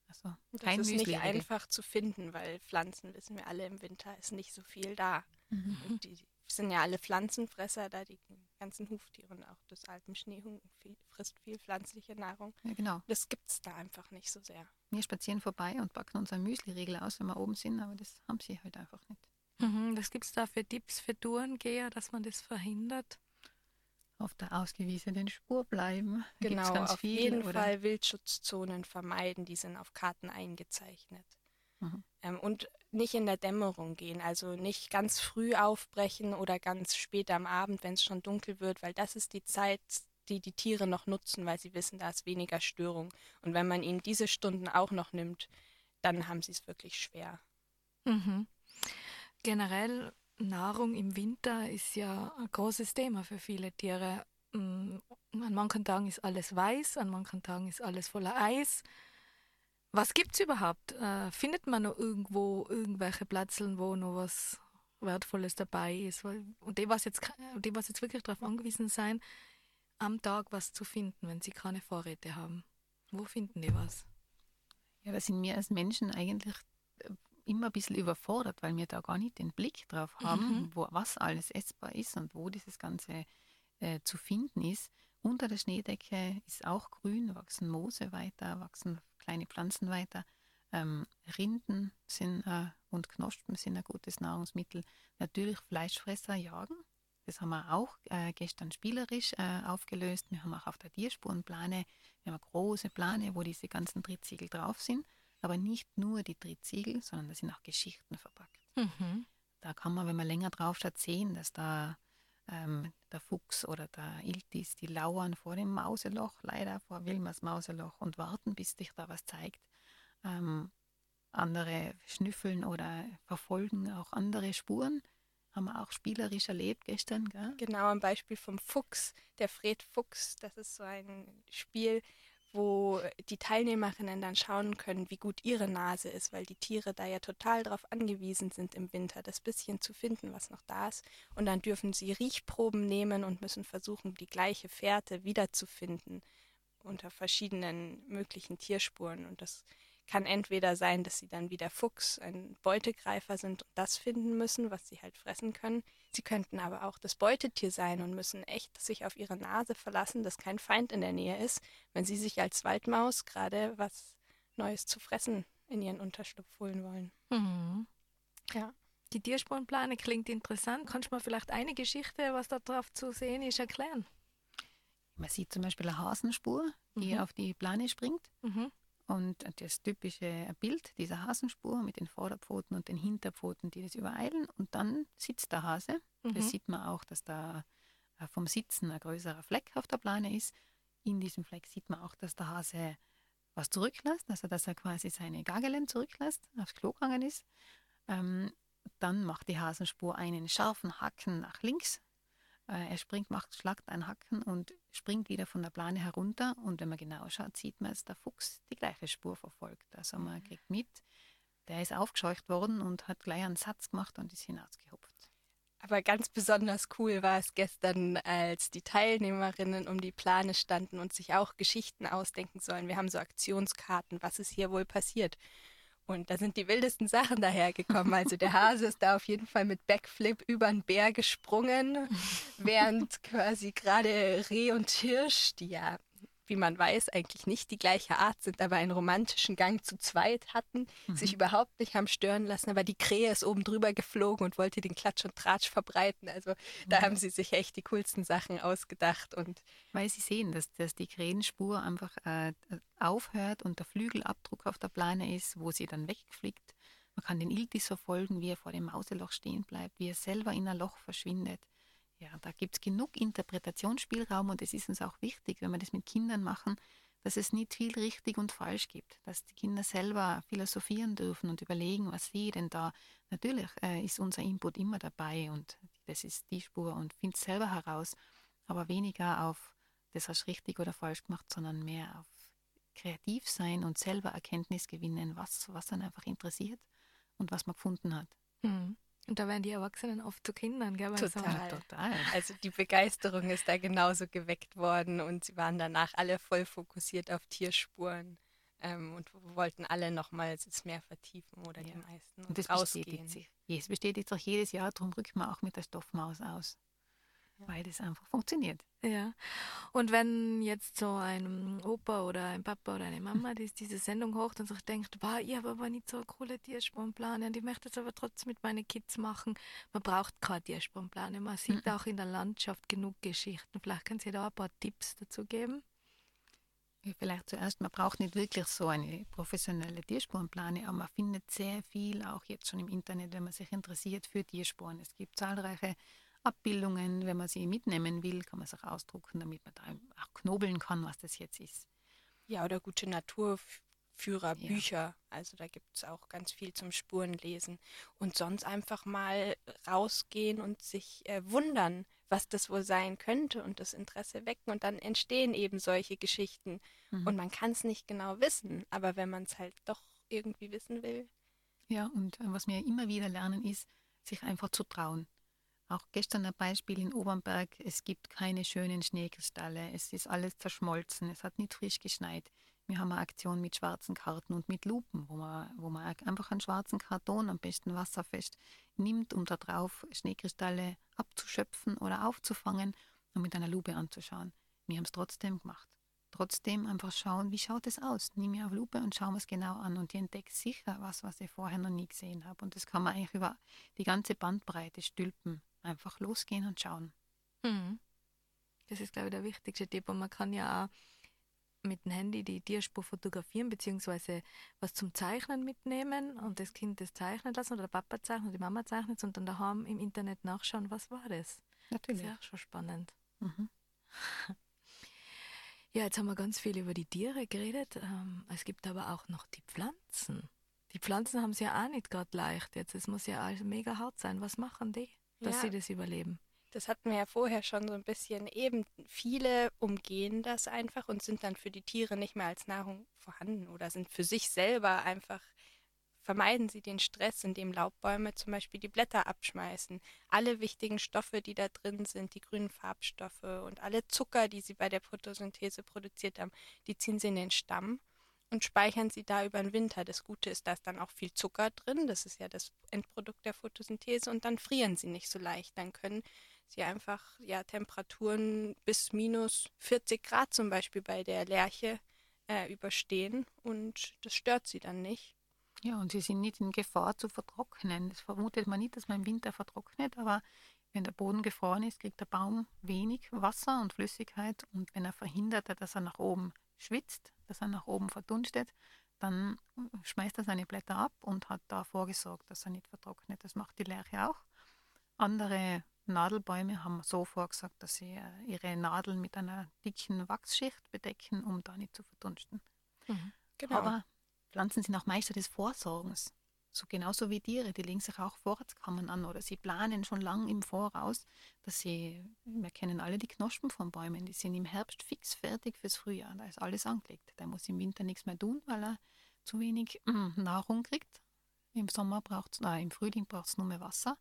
Also Und Das kein ist nicht Müsli-Riegel. einfach zu finden, weil Pflanzen, wissen wir alle, im Winter ist nicht so viel da. Mhm. Und die sind ja alle Pflanzenfresser da, die ganzen Huftiere und auch das Alpenschneehuhn frisst viel pflanzliche Nahrung. Ja, genau. Das gibt es da einfach nicht so sehr. Wir spazieren vorbei und packen unseren Müsli-Riegel aus, wenn wir oben sind, aber das haben sie halt einfach nicht. Mhm. Was gibt es da für Tipps für Tourengeher, dass man das verhindert? Auf der ausgewiesenen Spur bleiben. Da gibt's Genau, ganz auf viel, jeden oder? Fall Wildschutzzonen vermeiden, die sind auf Karten eingezeichnet. Mhm. Ähm, und nicht in der Dämmerung gehen, also nicht ganz früh aufbrechen oder ganz spät am Abend, wenn es schon dunkel wird, weil das ist die Zeit, die die Tiere noch nutzen, weil sie wissen, da ist weniger Störung. Und wenn man ihnen diese Stunden auch noch nimmt, dann haben sie es wirklich schwer. Mhm. Generell Nahrung im Winter ist ja ein großes Thema für viele Tiere. Mm, An manchen Tagen ist alles weiß, an manchen Tagen ist alles voller Eis. Was gibt's überhaupt? Äh, findet man noch irgendwo irgendwelche Platzeln, wo noch was Wertvolles dabei ist? Und die, was jetzt, die, was jetzt wirklich darauf angewiesen sein, am Tag was zu finden, wenn sie keine Vorräte haben. Wo finden die was? Ja, da sind wir als Menschen eigentlich äh, immer ein bisschen überfordert, weil wir da gar nicht den Blick drauf haben, Mhm. wo, was alles essbar ist und wo dieses Ganze äh, zu finden ist. Unter der Schneedecke ist auch grün, wachsen Moose weiter, wachsen kleine Pflanzen weiter. Ähm, Rinden sind, äh, und Knospen sind ein gutes Nahrungsmittel. Natürlich Fleischfresser jagen. Das haben wir auch äh, gestern spielerisch äh, aufgelöst. Wir haben auch auf der Tierspurenplane, wir haben eine große Plane, wo diese ganzen Trittsiegel drauf sind. Aber nicht nur die Trittsiegel, sondern da sind auch Geschichten verpackt. Mhm. Da kann man, wenn man länger drauf schaut, sehen, dass da ähm, der Fuchs oder der Iltis, die lauern vor dem Mauseloch, leider vor Wilmers Mauseloch und warten, bis sich da was zeigt. Ähm, andere schnüffeln oder verfolgen auch andere Spuren. Haben wir auch spielerisch erlebt gestern. Gell? Genau am Beispiel vom Fuchs, der Fred Fuchs, das ist so ein Spiel, wo die Teilnehmerinnen dann schauen können, wie gut ihre Nase ist, weil die Tiere da ja total darauf angewiesen sind im Winter, das bisschen zu finden, was noch da ist. Und dann dürfen sie Riechproben nehmen und müssen versuchen, die gleiche Fährte wiederzufinden unter verschiedenen möglichen Tierspuren. Und das kann entweder sein, dass sie dann wie der Fuchs ein Beutegreifer sind und das finden müssen, was sie halt fressen können. Sie könnten aber auch das Beutetier sein und müssen echt sich auf ihre Nase verlassen, dass kein Feind in der Nähe ist, wenn sie sich als Waldmaus gerade was Neues zu fressen in ihren Unterschlupf holen wollen. Mhm. Ja. Die Tierspurenplane klingt interessant. Kannst du mir vielleicht eine Geschichte, was da drauf zu sehen ist, erklären? Man sieht zum Beispiel eine Hasenspur, die Mhm. auf die Plane springt. Mhm. Und das typische Bild dieser Hasenspur mit den Vorderpfoten und den Hinterpfoten, die das übereilen. Und dann sitzt der Hase. Mhm. Das sieht man auch, dass da äh, vom Sitzen ein größerer Fleck auf der Plane ist. In diesem Fleck sieht man auch, dass der Hase was zurücklässt, also dass er quasi seine Gagelen zurücklässt, aufs Klo gegangen ist. Ähm, dann macht die Hasenspur einen scharfen Hacken nach links er springt, macht, schlagt ein Hacken und springt wieder von der Plane herunter. Und wenn man genau schaut, sieht man, dass der Fuchs die gleiche Spur verfolgt. Also man Mhm. kriegt mit, der ist aufgescheucht worden und hat gleich einen Satz gemacht und ist hinausgehupft. Aber ganz besonders cool war es gestern, als die Teilnehmerinnen um die Plane standen und sich auch Geschichten ausdenken sollen. Wir haben so Aktionskarten, was ist hier wohl passiert. Und da sind die wildesten Sachen dahergekommen. Also der Hase ist da auf jeden Fall mit Backflip über einen Bär gesprungen, während quasi gerade Reh und Hirsch, die ja, wie man weiß, eigentlich nicht die gleiche Art sind, aber einen romantischen Gang zu zweit hatten, sich überhaupt nicht haben stören lassen. Aber die Krähe ist oben drüber geflogen und wollte den Klatsch und Tratsch verbreiten. Also da haben sie sich echt die coolsten Sachen ausgedacht. Und Weil sie sehen, dass, dass die Krähenspur einfach äh, aufhört und der Flügelabdruck auf der Plane ist, wo sie dann wegfliegt. Man kann den Iltis verfolgen, wie er vor dem Mauseloch stehen bleibt, wie er selber in ein Loch verschwindet. Ja, da gibt es genug Interpretationsspielraum und es ist uns auch wichtig, wenn wir das mit Kindern machen, dass es nicht viel richtig und falsch gibt, dass die Kinder selber philosophieren dürfen und überlegen, was sie denn da. Natürlich äh, ist unser Input immer dabei und das ist die Spur und findet selber heraus, aber weniger auf das hast richtig oder falsch gemacht, sondern mehr auf kreativ sein und selber Erkenntnis gewinnen, was, was dann einfach interessiert und was man gefunden hat. Mhm. Und da werden die Erwachsenen oft zu Kindern, gell? Total. Total. also die Begeisterung ist da genauso geweckt worden und sie waren danach alle voll fokussiert auf Tierspuren ähm, und wollten alle nochmals es mehr vertiefen oder die Ja. meisten Und das rausgehen. bestätigt sich. Es bestätigt sich jedes Jahr, darum rückt man auch mit der Stoffmaus aus. Weil das einfach funktioniert. Ja. Und wenn jetzt so ein Opa oder ein Papa oder eine Mama die diese Sendung hocht und sich denkt, wow, ich habe aber nicht so eine coole Tiersprungplane und ich möchte es aber trotzdem mit meinen Kids machen. Man braucht keine Tiersprungplane. Man sieht auch in der Landschaft genug Geschichten. Vielleicht können Sie da ein paar Tipps dazu geben? Vielleicht zuerst, man braucht nicht wirklich so eine professionelle Tierspurenplane, aber man findet sehr viel auch jetzt schon im Internet, wenn man sich interessiert für Tierspuren. Es gibt zahlreiche Abbildungen, wenn man sie mitnehmen will, kann man sich ausdrucken, damit man da auch knobeln kann, was das jetzt ist. Ja, oder gute Naturführerbücher. Also da gibt es auch ganz viel zum Spurenlesen. Und sonst einfach mal rausgehen und sich äh, wundern, was das wohl sein könnte und das Interesse wecken. Und dann entstehen eben solche Geschichten. Mhm. Und man kann es nicht genau wissen, aber wenn man es halt doch irgendwie wissen will. Ja, und äh, was wir immer wieder lernen, ist, sich einfach zu trauen. Auch gestern ein Beispiel in Obernberg, es gibt keine schönen Schneekristalle, es ist alles zerschmolzen, es hat nicht frisch geschneit. Wir haben eine Aktion mit schwarzen Karten und mit Lupen, wo man, wo man einfach einen schwarzen Karton, am besten wasserfest, nimmt, um da drauf Schneekristalle abzuschöpfen oder aufzufangen und mit einer Lupe anzuschauen. Wir haben es trotzdem gemacht. Trotzdem einfach schauen, wie schaut es aus? Nimm mir auf Lupe und schau mir es genau an und ich entdecke sicher was, was ich vorher noch nie gesehen habe. Und das kann man eigentlich über die ganze Bandbreite stülpen. Einfach losgehen und schauen. Mhm. Das ist, glaube ich, der wichtigste Tipp. Und man kann ja auch mit dem Handy die Tierspur fotografieren, beziehungsweise was zum Zeichnen mitnehmen und das Kind das zeichnen lassen oder der Papa zeichnet oder die Mama zeichnet und dann daheim im Internet nachschauen, was war das. Das Natürlich. ist ja auch schon spannend. Mhm. *laughs* Ja, jetzt haben wir ganz viel über die Tiere geredet. Ähm, es gibt aber auch noch die Pflanzen. Die Pflanzen haben es ja auch nicht gerade leicht jetzt. Es muss ja alles mega hart sein. Was machen die, dass Ja. sie das überleben? Das hatten wir ja vorher schon so ein bisschen eben. Viele umgehen das einfach und sind dann für die Tiere nicht mehr als Nahrung vorhanden oder sind für sich selber einfach, vermeiden sie den Stress, indem Laubbäume zum Beispiel die Blätter abschmeißen. Alle wichtigen Stoffe, die da drin sind, die grünen Farbstoffe und alle Zucker, die sie bei der Photosynthese produziert haben, die ziehen sie in den Stamm und speichern sie da über den Winter. Das Gute ist, da ist dann auch viel Zucker drin. Das ist ja das Endprodukt der Photosynthese und dann frieren sie nicht so leicht. Dann können sie einfach ja Temperaturen bis minus 40 Grad zum Beispiel bei der Lerche äh, überstehen und das stört sie dann nicht. Ja, und sie sind nicht in Gefahr zu vertrocknen. Das vermutet man nicht, dass man im Winter vertrocknet, aber wenn der Boden gefroren ist, kriegt der Baum wenig Wasser und Flüssigkeit und wenn er verhindert, dass er nach oben schwitzt, dass er nach oben verdunstet, dann schmeißt er seine Blätter ab und hat da vorgesorgt, dass er nicht vertrocknet. Das macht die Lerche auch. Andere Nadelbäume haben so vorgesagt, dass sie äh, ihre Nadeln mit einer dicken Wachsschicht bedecken, um da nicht zu verdunsten. Genau. Aber Pflanzen sind auch Meister des Vorsorgens. So genauso wie Tiere, die legen sich auch Vorratskammern an oder sie planen schon lang im Voraus, dass sie, wir kennen alle die Knospen von Bäumen, die sind im Herbst fix fertig fürs Frühjahr, da ist alles angelegt. Der muss im Winter nichts mehr tun, weil er zu wenig *clears throat* Nahrung kriegt. Im Sommer braucht äh, im Frühling braucht es nur mehr Wasser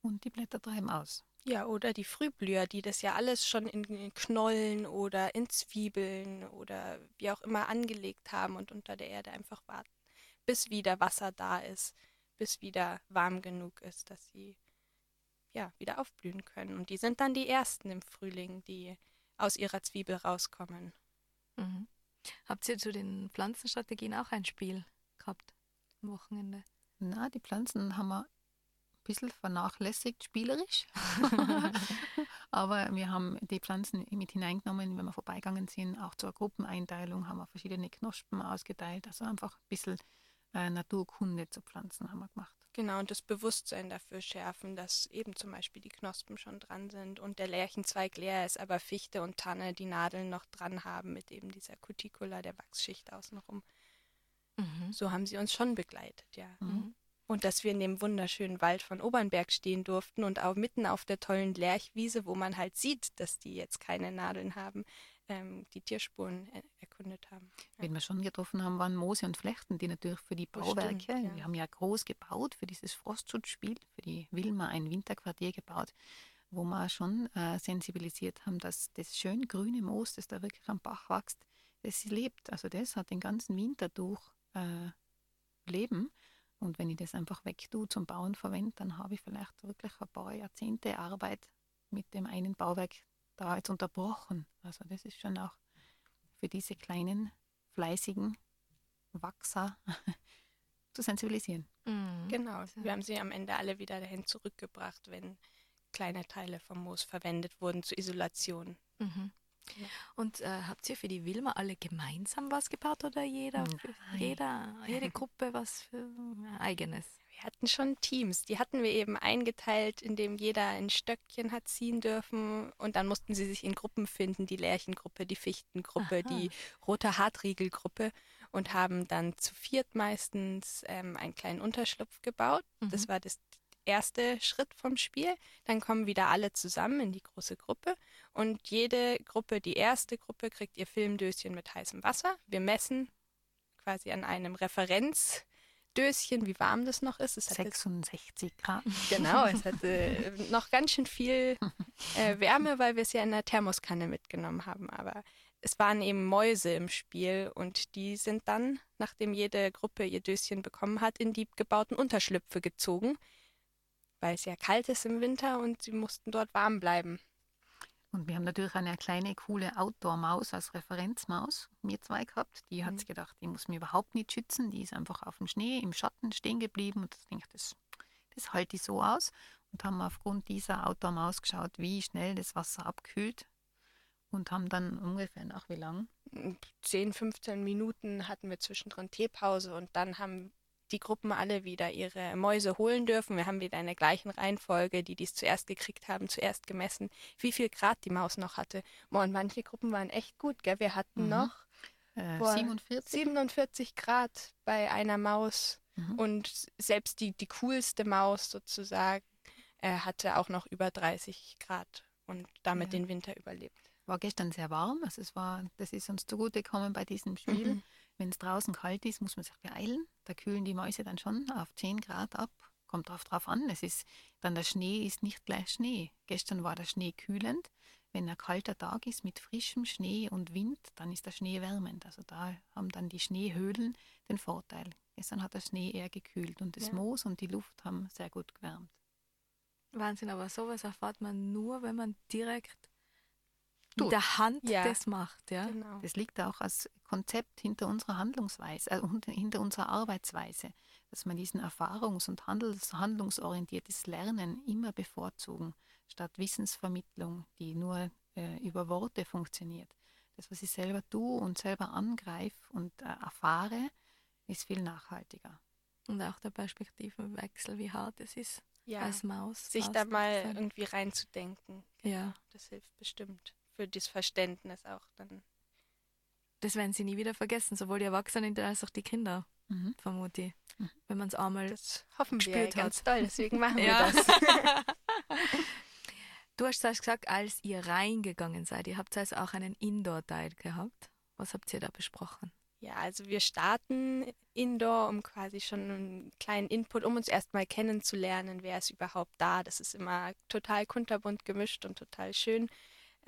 und die Blätter treiben aus. Ja, oder die Frühblüher, die das ja alles schon in Knollen oder in Zwiebeln oder wie auch immer angelegt haben und unter der Erde einfach warten, bis wieder Wasser da ist, bis wieder warm genug ist, dass sie ja wieder aufblühen können. Und die sind dann die ersten im Frühling, die aus ihrer Zwiebel rauskommen. Mhm. Habt ihr zu den Pflanzenstrategien auch ein Spiel gehabt am Wochenende? Na, die Pflanzen haben wir bisschen vernachlässigt, spielerisch. *laughs* Aber wir haben die Pflanzen mit hineingenommen, wenn wir vorbeigegangen sind. Auch zur Gruppeneinteilung haben wir verschiedene Knospen ausgeteilt. Also einfach ein bisschen äh, Naturkunde zu Pflanzen haben wir gemacht. Genau, und das Bewusstsein dafür schärfen, dass eben zum Beispiel die Knospen schon dran sind und der Lärchenzweig leer ist, aber Fichte und Tanne die Nadeln noch dran haben mit eben dieser Cuticula, der Wachsschicht außenrum. Mhm. So haben sie uns schon begleitet, ja. Mhm. Und dass wir in dem wunderschönen Wald von Obernberg stehen durften und auch mitten auf der tollen Lerchwiese, wo man halt sieht, dass die jetzt keine Nadeln haben, ähm, die Tierspuren er erkundet haben. Ja. Wen wir schon getroffen haben, waren Moose und Flechten, die natürlich für die Bauwerke, stimmt, ja. wir haben ja groß gebaut für dieses Frostschutzspiel, für die Wilma ein Winterquartier gebaut, wo wir schon äh, sensibilisiert haben, dass das schön grüne Moos, das da wirklich am Bach wächst, das lebt. Also das hat den ganzen Winter durch äh, Leben. Und wenn ich das einfach wegtue zum Bauen verwende, dann habe ich vielleicht wirklich ein paar Jahrzehnte Arbeit mit dem einen Bauwerk da jetzt unterbrochen. Also das ist schon auch für diese kleinen, fleißigen Wachser *laughs* zu sensibilisieren. Mhm. Genau, wir haben sie am Ende alle wieder dahin zurückgebracht, wenn kleine Teile vom Moos verwendet wurden zur Isolation. Mhm. Und äh, habt ihr für die Wilma alle gemeinsam was gebaut oder jeder, jeder jede Gruppe was für äh, eigenes? Wir hatten schon Teams. Die hatten wir eben eingeteilt, indem jeder ein Stöckchen hat ziehen dürfen und dann mussten sie sich in Gruppen finden, die Lärchengruppe, die Fichtengruppe, Aha. die rote Hartriegelgruppe und haben dann zu viert meistens ähm, einen kleinen Unterschlupf gebaut. Mhm. Das war das erste Schritt vom Spiel. Dann kommen wieder alle zusammen in die große Gruppe und jede Gruppe, die erste Gruppe, kriegt ihr Filmdöschen mit heißem Wasser. Wir messen quasi an einem Referenzdöschen, wie warm das noch ist. Es 66 Grad. Genau, es *laughs* hatte noch ganz schön viel äh, Wärme, weil wir es ja in der Thermoskanne mitgenommen haben. Aber es waren eben Mäuse im Spiel und die sind dann, nachdem jede Gruppe ihr Döschen bekommen hat, in die gebauten Unterschlüpfe gezogen, weil es ja kalt ist im Winter und sie mussten dort warm bleiben. Und wir haben natürlich eine kleine, coole Outdoor-Maus als Referenzmaus, mir zwei gehabt. Die hat mhm. gedacht, die muss mir überhaupt nicht schützen. Die ist einfach auf dem Schnee, im Schatten stehen geblieben. Und ich denke, das, das halte ich so aus. Und haben aufgrund dieser Outdoor-Maus geschaut, wie schnell das Wasser abkühlt. Und haben dann ungefähr nach wie lang? 10, 15 Minuten hatten wir zwischendrin Teepause und dann haben die Gruppen alle wieder ihre Mäuse holen dürfen. Wir haben wieder in der gleichen Reihenfolge, die dies zuerst gekriegt haben, zuerst gemessen, wie viel Grad die Maus noch hatte. Und manche Gruppen waren echt gut, gell? Wir hatten mhm. noch äh, 47? 47 Grad bei einer Maus. Mhm. Und selbst die, die coolste Maus sozusagen äh, hatte auch noch über 30 Grad und damit ja. den Winter überlebt. War gestern sehr warm, also es war, das ist uns zugute gekommen bei diesem Spiel. Mhm. Wenn es draußen kalt ist, muss man sich beeilen. Da kühlen die Mäuse dann schon auf 10 Grad ab. Kommt drauf, drauf an. Es ist dann der Schnee ist nicht gleich Schnee. Gestern war der Schnee kühlend. Wenn ein kalter Tag ist mit frischem Schnee und Wind, dann ist der Schnee wärmend. Also da haben dann die Schneehöhlen den Vorteil. Gestern hat der Schnee eher gekühlt und das ja. Moos und die Luft haben sehr gut gewärmt. Wahnsinn, aber sowas erfahrt man nur, wenn man direkt mit der Hand ja. das macht. Ja? Genau. Das liegt auch als Konzept hinter unserer Handlungsweise, äh, hinter unserer Arbeitsweise, dass wir diesen erfahrungs- und handels handlungsorientiertes Lernen immer bevorzugen, statt Wissensvermittlung, die nur äh, über Worte funktioniert. Das, was ich selber tue und selber angreife und äh, erfahre, ist viel nachhaltiger. Und auch der Perspektivenwechsel, wie hart es ist ja. als Maus. Sich da mal irgendwie reinzudenken. Ja. Das hilft bestimmt für das Verständnis auch dann. Das werden sie nie wieder vergessen, sowohl die Erwachsenen als auch die Kinder. mhm. vermute ich, mhm. wenn man es einmal das hoffen wir ganz hat. toll, deswegen machen ja. wir das. *laughs* du hast gesagt, als ihr reingegangen seid, ihr habt also auch einen Indoor-Teil gehabt. Was habt ihr da besprochen? Ja, also wir starten indoor, um quasi schon einen kleinen Input, um uns erstmal kennenzulernen, wer ist überhaupt da. Das ist immer total kunterbunt gemischt und total schön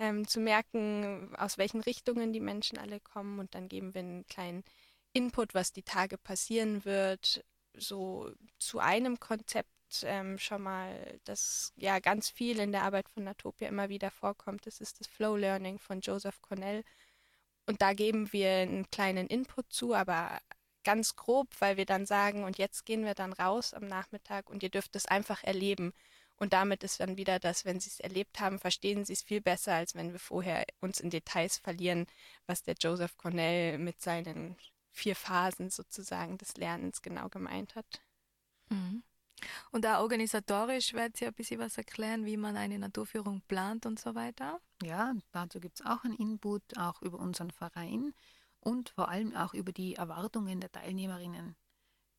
ähm, zu merken, aus welchen Richtungen die Menschen alle kommen. Und dann geben wir einen kleinen Input, was die Tage passieren wird, so zu einem Konzept ähm, schon mal, das ja ganz viel in der Arbeit von Natopia immer wieder vorkommt. Das ist das Flow Learning von Joseph Cornell. Und da geben wir einen kleinen Input zu, aber ganz grob, weil wir dann sagen, und jetzt gehen wir dann raus am Nachmittag und ihr dürft es einfach erleben. Und damit ist dann wieder das, wenn sie es erlebt haben, verstehen sie es viel besser, als wenn wir vorher uns in Details verlieren, was der Joseph Cornell mit seinen vier Phasen sozusagen des Lernens genau gemeint hat. Mhm. Und auch organisatorisch wird sie ein bisschen was erklären, wie man eine Naturführung plant und so weiter. Ja, dazu gibt es auch einen Input, auch über unseren Verein und vor allem auch über die Erwartungen der Teilnehmerinnen.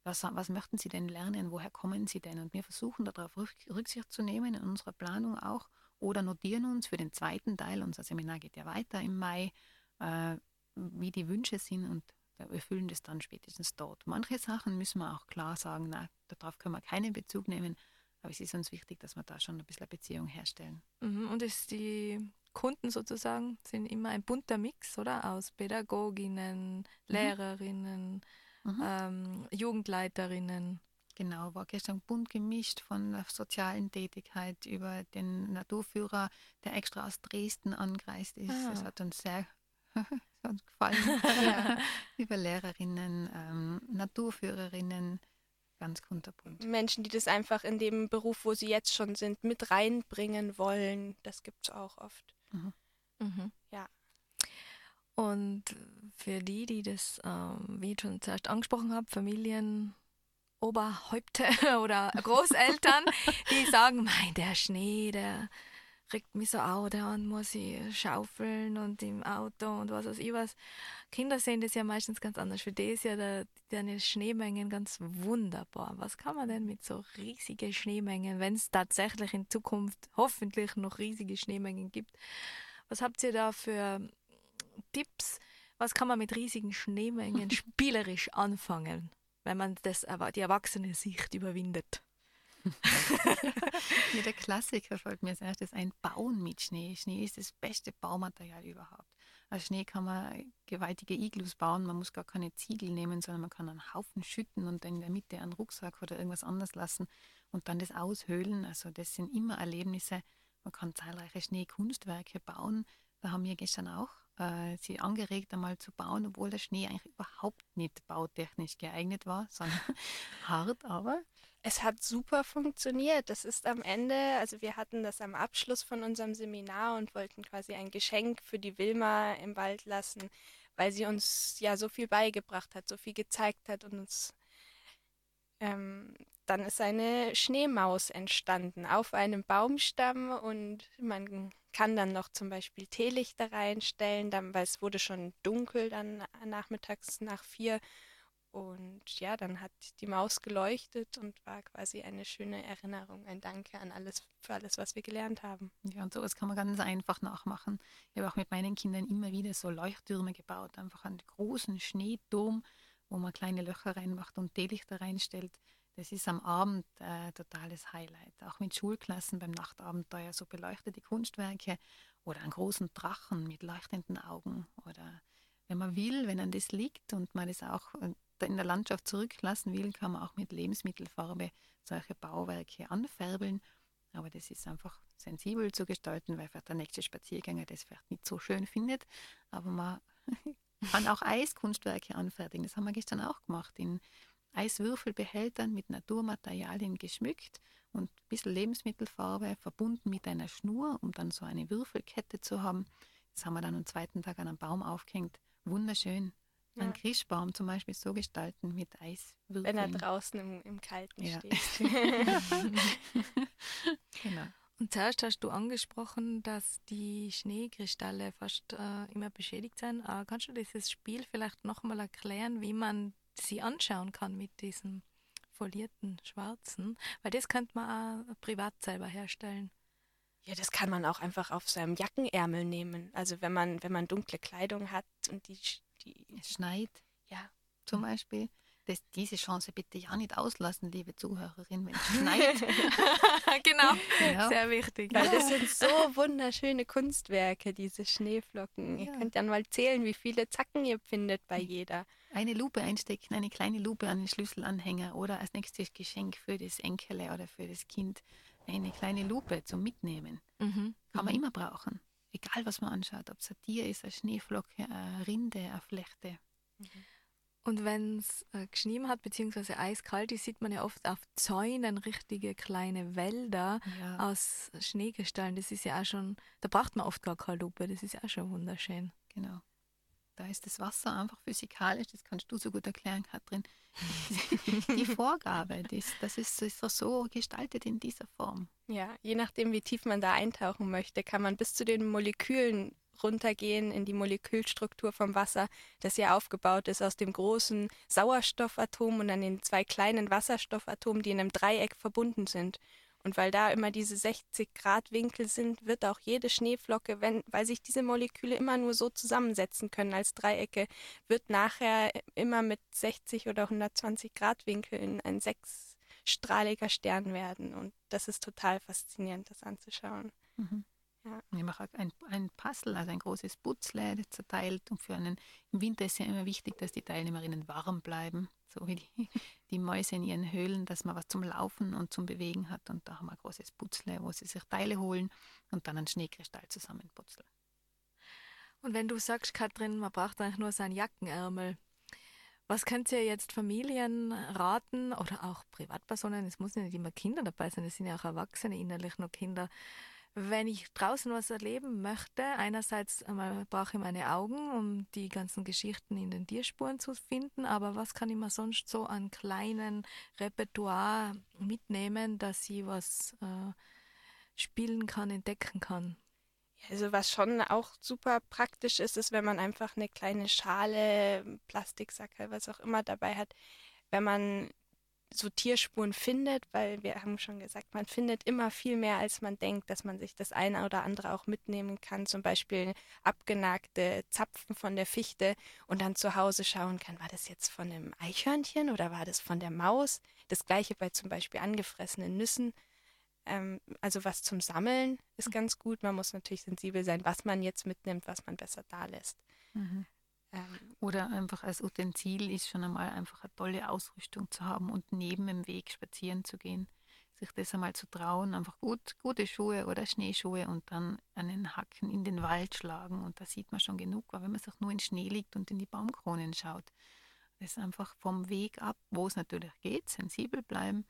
Was, was möchten sie denn lernen? Woher kommen sie denn? Und wir versuchen darauf Rücksicht zu nehmen in unserer Planung auch oder notieren uns für den zweiten Teil, unser Seminar geht ja weiter im Mai, äh, wie die Wünsche sind und wir erfüllen das dann spätestens dort. Manche Sachen müssen wir auch klar sagen, na, darauf können wir keinen Bezug nehmen, aber es ist uns wichtig, dass wir da schon ein bisschen eine Beziehung herstellen. Mhm, und ist die Kunden sozusagen sind immer ein bunter Mix, oder? Aus Pädagoginnen, mhm. Lehrerinnen, mhm. Ähm, Jugendleiterinnen. Genau, war gestern bunt gemischt von der sozialen Tätigkeit über den Naturführer, der extra aus Dresden angereist ist. Ah. Das hat uns sehr *laughs* uns gefallen. ja. *laughs* Über Lehrerinnen, ähm, Naturführerinnen, ganz kunterbunt. Menschen, die das einfach in dem Beruf, wo sie jetzt schon sind, mit reinbringen wollen, das gibt es auch oft. Mhm. Mhm. Ja. Und für die, die das, ähm, wie ich schon zuerst angesprochen habe, Familien, Oberhäupte *laughs* oder Großeltern, die *laughs* sagen, mein, der Schnee, der regt mich so auf, dann muss ich schaufeln und im Auto und was weiß ich was. Kinder sehen das ja meistens ganz anders. Für die ist ja der, deine Schneemengen ganz wunderbar. Was kann man denn mit so riesigen Schneemengen, wenn es tatsächlich in Zukunft hoffentlich noch riesige Schneemengen gibt? Was habt ihr da für Tipps? Was kann man mit riesigen Schneemengen *laughs* spielerisch anfangen, wenn man das, die erwachsene Sicht überwindet? *laughs* ja, der Klassiker fällt mir als erstes ein, Bauen mit Schnee. Schnee ist das beste Baumaterial überhaupt. Aus Schnee kann man gewaltige Iglus bauen, man muss gar keine Ziegel nehmen, sondern man kann einen Haufen schütten und in der Mitte einen Rucksack oder irgendwas anderes lassen und dann das aushöhlen. Also das sind immer Erlebnisse. Man kann zahlreiche Schneekunstwerke bauen. Da haben wir gestern auch äh, sie angeregt, einmal zu bauen, obwohl der Schnee eigentlich überhaupt nicht bautechnisch geeignet war, sondern *laughs* hart, aber es hat super funktioniert. Das ist am Ende, also wir hatten das am Abschluss von unserem Seminar und wollten quasi ein Geschenk für die Wilma im Wald lassen, weil sie uns ja so viel beigebracht hat, so viel gezeigt hat und uns ähm, dann ist eine Schneemaus entstanden auf einem Baumstamm und man kann dann noch zum Beispiel Teelichter reinstellen, dann, weil es wurde schon dunkel dann nachmittags nach vier und ja, dann hat die Maus geleuchtet und war quasi eine schöne Erinnerung, ein Danke an alles, für alles, was wir gelernt haben. Ja, und sowas kann man ganz einfach nachmachen. Ich habe auch mit meinen Kindern immer wieder so Leuchttürme gebaut, einfach einen großen Schneeturm, wo man kleine Löcher reinmacht und Teelichter reinstellt. Das ist am Abend äh, totales Highlight. Auch mit Schulklassen beim Nachtabenteuer so beleuchtete Kunstwerke oder einen großen Drachen mit leuchtenden Augen oder wenn man will, wenn an das liegt und man das auch äh, in der Landschaft zurücklassen will, kann man auch mit Lebensmittelfarbe solche Bauwerke anfärbeln. Aber das ist einfach sensibel zu gestalten, weil vielleicht der nächste Spaziergänger das vielleicht nicht so schön findet. Aber man *laughs* kann auch Eiskunstwerke anfertigen. Das haben wir gestern auch gemacht. In Eiswürfelbehältern mit Naturmaterialien geschmückt und ein bisschen Lebensmittelfarbe verbunden mit einer Schnur, um dann so eine Würfelkette zu haben. Das haben wir dann am zweiten Tag an einem Baum aufgehängt. Wunderschön. Ja. Einen Christbaum zum Beispiel so gestalten mit Eiswürfeln. Wenn er draußen im, im Kalten ja. steht. *laughs* *laughs* genau. Und zuerst hast du angesprochen, dass die Schneekristalle fast äh, immer beschädigt sind. Äh, kannst du dieses Spiel vielleicht nochmal erklären, wie man sie anschauen kann mit diesem folierten Schwarzen, weil das könnte man auch privat selber herstellen. Ja, das kann man auch einfach auf seinem Jackenärmel nehmen. Also wenn man, wenn man dunkle Kleidung hat und die, die Es schneit ja, zum Beispiel. Das, diese Chance bitte ja nicht auslassen, liebe Zuhörerin, wenn es schneit. *laughs* genau, Ja. sehr wichtig. Weil das sind so wunderschöne Kunstwerke, diese Schneeflocken. Ihr Ja. könnt dann mal zählen, wie viele Zacken ihr findet bei jeder. Eine Lupe einstecken, eine kleine Lupe an den Schlüsselanhänger oder als nächstes Geschenk für das Enkele oder für das Kind eine kleine Lupe zum Mitnehmen. Mhm. Kann man immer brauchen. Egal, was man anschaut, ob es ein Tier ist, eine Schneeflocke, eine Rinde, eine Flechte. Und wenn es äh, geschnien hat, beziehungsweise eiskalt ist, sieht man ja oft auf Zäunen richtige kleine Wälder Ja. aus Schneegestallen. Das ist ja auch schon, da braucht man oft gar keine Lupe, das ist ja auch schon wunderschön. Genau. Da ist das Wasser einfach physikalisch, das kannst du so gut erklären, Katrin. *laughs* Die Vorgabe, das, das, ist, ist so gestaltet in dieser Form. Ja, je nachdem, wie tief man da eintauchen möchte, kann man bis zu den Molekülen runtergehen in die Molekülstruktur vom Wasser, das ja aufgebaut ist aus dem großen Sauerstoffatom und dann den zwei kleinen Wasserstoffatomen, die in einem Dreieck verbunden sind. Und weil da immer diese 60 Grad Winkel sind, wird auch jede Schneeflocke, wenn, weil sich diese Moleküle immer nur so zusammensetzen können als Dreiecke, wird nachher immer mit 60 oder 120 Grad Winkeln ein sechsstrahliger Stern werden. Und das ist total faszinierend, das anzuschauen. Mhm. Ja. Ich mache ein, ein Puzzle, also ein großes Putzle, zerteilt. Und für einen, im Winter ist ja immer wichtig, dass die Teilnehmerinnen warm bleiben, so wie die, *laughs* die Mäuse in ihren Höhlen, dass man was zum Laufen und zum Bewegen hat. Und da haben wir ein großes Putzle, wo sie sich Teile holen und dann einen Schneekristall zusammenputzeln. Und wenn du sagst, Katrin, man braucht eigentlich nur seinen Jackenärmel, was könnt ihr jetzt Familien raten oder auch Privatpersonen, es muss ja nicht immer Kinder dabei sein, es sind ja auch Erwachsene, innerlich noch Kinder, wenn ich draußen was erleben möchte, einerseits einmal brauche ich meine Augen, um die ganzen Geschichten in den Tierspuren zu finden, aber was kann ich mir sonst so an kleinen Repertoire mitnehmen, dass ich was äh, spielen kann, entdecken kann? Also was schon auch super praktisch ist, ist, wenn man einfach eine kleine Schale, Plastiksacke, was auch immer dabei hat, wenn man so Tierspuren findet, weil wir haben schon gesagt, man findet immer viel mehr, als man denkt, dass man sich das eine oder andere auch mitnehmen kann. Zum Beispiel abgenagte Zapfen von der Fichte und dann zu Hause schauen kann, war das jetzt von einem Eichhörnchen oder war das von der Maus? Das gleiche bei zum Beispiel angefressenen Nüssen. Ähm, also was zum Sammeln ist ganz gut. Man muss natürlich sensibel sein, was man jetzt mitnimmt, was man besser da lässt. Ähm, Oder einfach als Utensil ist schon einmal einfach eine tolle Ausrüstung zu haben und neben dem Weg spazieren zu gehen. Sich das einmal zu trauen, einfach gut, gute Schuhe oder Schneeschuhe und dann einen Hacken in den Wald schlagen. Und da sieht man schon genug, weil wenn man sich nur in Schnee liegt und in die Baumkronen schaut, das ist einfach vom Weg ab, wo es natürlich geht, sensibel bleiben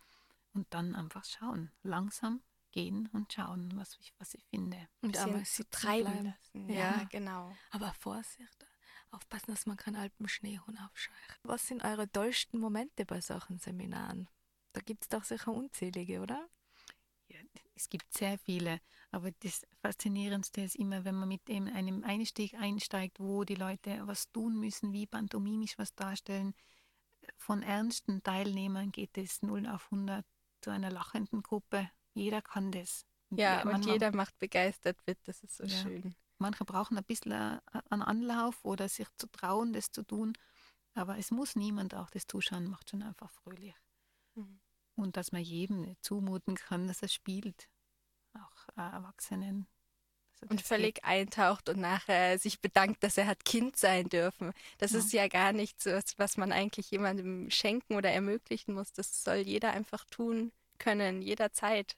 und dann einfach schauen. Langsam gehen und schauen, was ich, was ich finde. Und aber sitzen treiben lassen. Ja. Ja, genau. Aber Vorsicht, aufpassen, dass man keinen Alpenschneehund aufscheucht. Was sind eure tollsten Momente bei solchen Seminaren? Da gibt es doch sicher unzählige, oder? Ja, es gibt sehr viele, aber das Faszinierendste ist immer, wenn man mit einem Einstieg einsteigt, wo die Leute was tun müssen, wie pantomimisch was darstellen. Von ernsten Teilnehmern geht es 0 auf 100 zu einer lachenden Gruppe. Jeder kann das. Ja, und jeder macht begeistert mit. Das ist so Ja. schön. Manche brauchen ein bisschen äh, einen Anlauf oder sich zu trauen, das zu tun. Aber es muss niemand auch das Zuschauen, macht schon einfach fröhlich. Mhm. Und dass man jedem zumuten kann, dass er spielt. Auch äh, Erwachsenen. Also Und völlig eintaucht und nachher sich bedankt, dass er hat Kind sein dürfen. Das Ja. ist ja gar nichts, was, was man eigentlich jemandem schenken oder ermöglichen muss. Das soll jeder einfach tun können, jederzeit.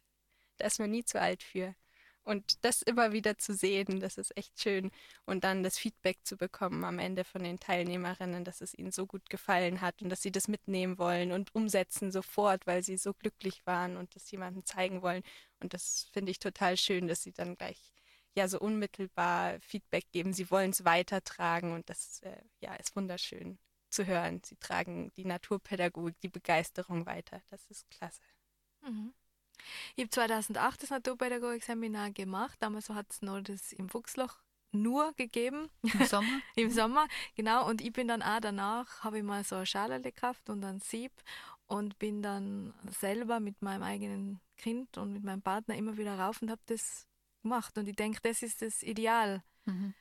Da ist man nie zu alt für. Und das immer wieder zu sehen, das ist echt schön. Und dann das Feedback zu bekommen am Ende von den Teilnehmerinnen, dass es ihnen so gut gefallen hat und dass sie das mitnehmen wollen und umsetzen sofort, weil sie so glücklich waren und das jemandem zeigen wollen. Und das finde ich total schön, dass sie dann gleich ja so unmittelbar Feedback geben. Sie wollen es weitertragen und das äh, ja, ist wunderschön zu hören. Sie tragen die Naturpädagogik, die Begeisterung weiter. Das ist klasse. Mhm. Ich habe 2008 das Naturpädagogik-Seminar gemacht. Damals hat es noch das im Fuchsloch nur gegeben. Im Sommer? *laughs* Im Sommer, genau. Und ich bin dann auch danach, habe ich mal so eine Schale gekauft und ein Sieb und bin dann selber mit meinem eigenen Kind und mit meinem Partner immer wieder rauf und habe das gemacht. Und ich denke, das ist das Ideal. Mhm.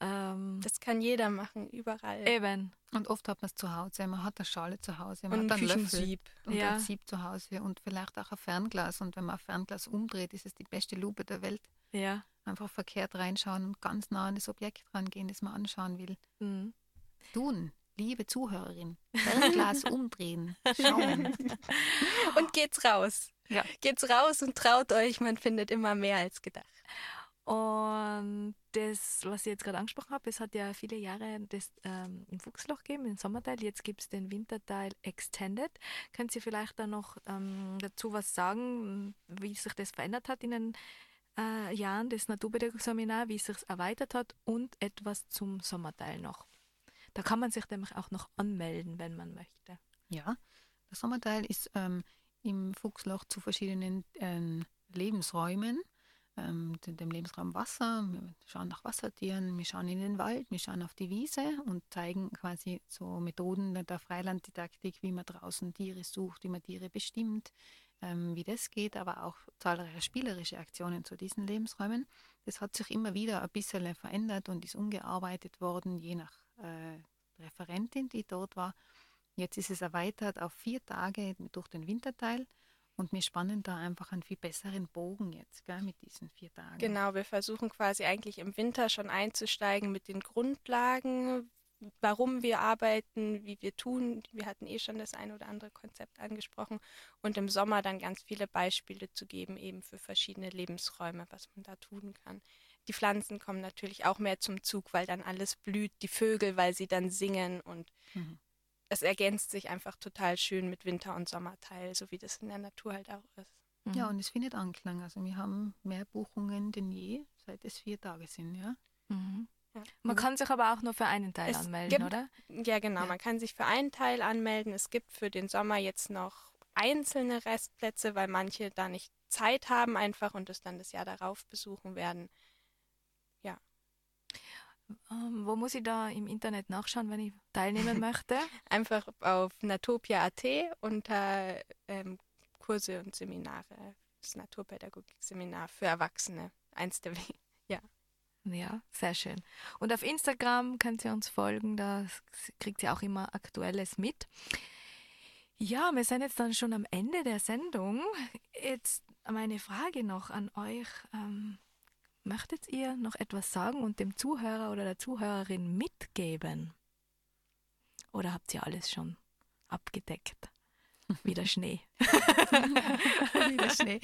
Ähm, Das kann jeder machen, überall. eben. Und oft hat man es zu Hause. Man hat eine Schale zu Hause, Und man ein hat einen Löffel und Ja. ein Sieb zu Hause und vielleicht auch ein Fernglas. Und wenn man ein Fernglas umdreht, ist es die beste Lupe der Welt. Ja. Einfach verkehrt reinschauen und ganz nah an das Objekt rangehen, das man anschauen will. Mhm. Tun, liebe Zuhörerin, Fernglas *laughs* umdrehen, schauen. *laughs* Und geht's raus. Ja. Geht's raus und traut euch, man findet immer mehr als gedacht. Und das, was ich jetzt gerade angesprochen habe, es hat ja viele Jahre das ähm, im Fuchsloch gegeben, den Sommerteil. Jetzt gibt es den Winterteil Extended. Könnt ihr vielleicht da noch ähm, dazu was sagen, wie sich das verändert hat in den äh, Jahren des Naturpädagogseminar, wie es sich erweitert hat und etwas zum Sommerteil noch? Da kann man sich nämlich auch noch anmelden, wenn man möchte. Ja, der Sommerteil ist ähm, im Fuchsloch zu verschiedenen ähm, Lebensräumen, ähm, dem Lebensraum Wasser. Wir schauen nach Wassertieren, wir schauen in den Wald, wir schauen auf die Wiese und zeigen quasi so Methoden der Freilanddidaktik, wie man draußen Tiere sucht, wie man Tiere bestimmt, ähm, wie das geht, aber auch zahlreiche spielerische Aktionen zu diesen Lebensräumen. Das hat sich immer wieder ein bisschen verändert und ist umgearbeitet worden, je nach äh, Referentin, die dort war. Jetzt ist es erweitert auf vier Tage durch den Winterteil und wir spannen da einfach einen viel besseren Bogen jetzt gell, mit diesen vier Tagen. Genau, wir versuchen quasi eigentlich im Winter schon einzusteigen mit den Grundlagen, warum wir arbeiten, wie wir tun. Wir hatten eh schon das ein oder andere Konzept angesprochen und im Sommer dann ganz viele Beispiele zu geben, eben für verschiedene Lebensräume, was man da tun kann. Die Pflanzen kommen natürlich auch mehr zum Zug, weil dann alles blüht, die Vögel, weil sie dann singen und Mhm. Es ergänzt sich einfach total schön mit Winter- und Sommerteil, so wie das in der Natur halt auch ist. Ja, und es findet Anklang. Also wir haben mehr Buchungen denn je, seit es vier Tage sind. Ja? Mhm. Ja. Man kann sich aber auch nur für einen Teil Es anmelden, gibt- oder? Ja, genau. Ja. Man kann sich für einen Teil anmelden. Es gibt für den Sommer jetzt noch einzelne Restplätze, weil manche da nicht Zeit haben einfach und es dann das Jahr darauf besuchen werden. Ähm, wo muss ich da im Internet nachschauen, wenn ich teilnehmen *laughs* möchte? Einfach auf natopia.at unter ähm, Kurse und Seminare, das Naturpädagogik-Seminar für Erwachsene. Eins der Wege. Ja, sehr schön. Und auf Instagram könnt ihr uns folgen, da kriegt ihr auch immer Aktuelles mit. Ja, wir sind jetzt dann schon am Ende der Sendung. Jetzt meine Frage noch an euch. Ähm, möchtet ihr noch etwas sagen und dem Zuhörer oder der Zuhörerin mitgeben? Oder habt ihr alles schon abgedeckt? Wie der Schnee. *laughs* Wieder Schnee.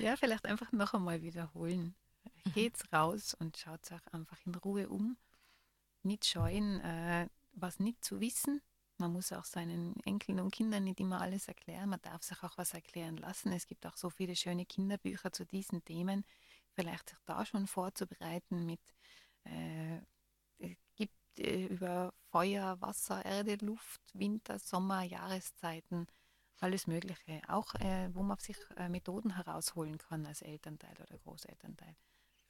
Ja, vielleicht einfach noch einmal wiederholen. Geht's raus und schaut euch einfach in Ruhe um. Nicht scheuen, äh, was nicht zu wissen. Man muss auch seinen Enkeln und Kindern nicht immer alles erklären. Man darf sich auch was erklären lassen. Es gibt auch so viele schöne Kinderbücher zu diesen Themen. Vielleicht sich da schon vorzubereiten mit äh, es gibt äh, über Feuer, Wasser, Erde, Luft, Winter, Sommer, Jahreszeiten, alles Mögliche. Auch äh, wo man sich äh, Methoden herausholen kann als Elternteil oder Großelternteil.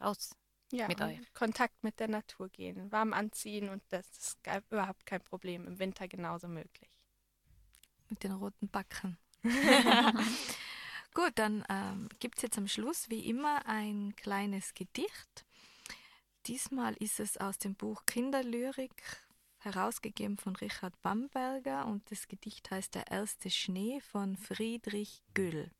Raus. Ja, Mit. Kontakt mit der Natur gehen, warm anziehen und das ist gar- überhaupt kein Problem. Im Winter genauso möglich. Mit den roten Backen. *laughs* *laughs* Gut, dann ähm, gibt es jetzt am Schluss wie immer ein kleines Gedicht. Diesmal ist es aus dem Buch Kinderlyrik, herausgegeben von Richard Bamberger und das Gedicht heißt Der erste Schnee von Friedrich Güll.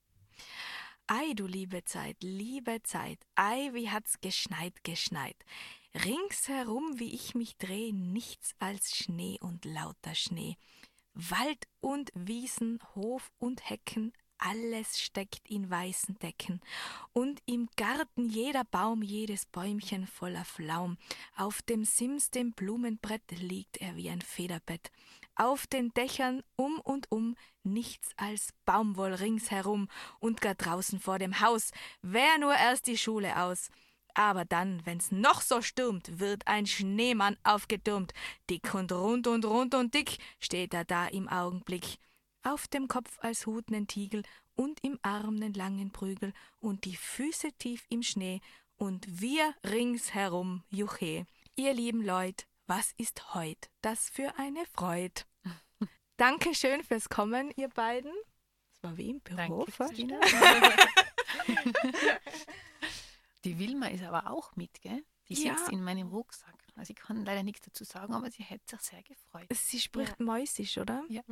Ei, du liebe Zeit, liebe Zeit, ei, wie hat's geschneit, geschneit. Ringsherum, wie ich mich dreh, nichts als Schnee und lauter Schnee. Wald und Wiesen, Hof und Hecken, alles steckt in weißen Decken. Und im Garten jeder Baum, jedes Bäumchen voller Flaum. Auf dem Sims, dem Blumenbrett, liegt er wie ein Federbett. Auf den Dächern um und um nichts als Baumwoll ringsherum und gar draußen vor dem Haus wär nur erst die Schule aus. Aber dann, wenn's noch so stürmt, wird ein Schneemann aufgetürmt. Dick und rund und rund und dick steht er da im Augenblick. Auf dem Kopf als Hut nen Tiegel und im Arm nen langen Prügel und die Füße tief im Schnee und wir ringsherum, Juche. Ihr lieben Leute, was ist heut? Das für eine Freude. *laughs* Dankeschön fürs Kommen, ihr beiden. Das war wie im Büro, Danke, Faustina. *laughs* Die Wilma ist aber auch mit, gell? Die Ja. sitzt in meinem Rucksack. Also ich kann leider nichts dazu sagen, aber sie hätte sich sehr gefreut. Sie spricht Mäusisch, oder? Ja.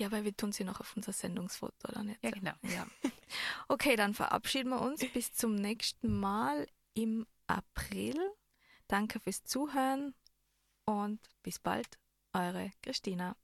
Ja, weil wir tun sie noch auf unser Sendungsfoto, oder nicht? Ja, genau. Ja. Okay, dann verabschieden wir uns bis zum nächsten Mal im April. Danke fürs Zuhören und bis bald, eure Christina.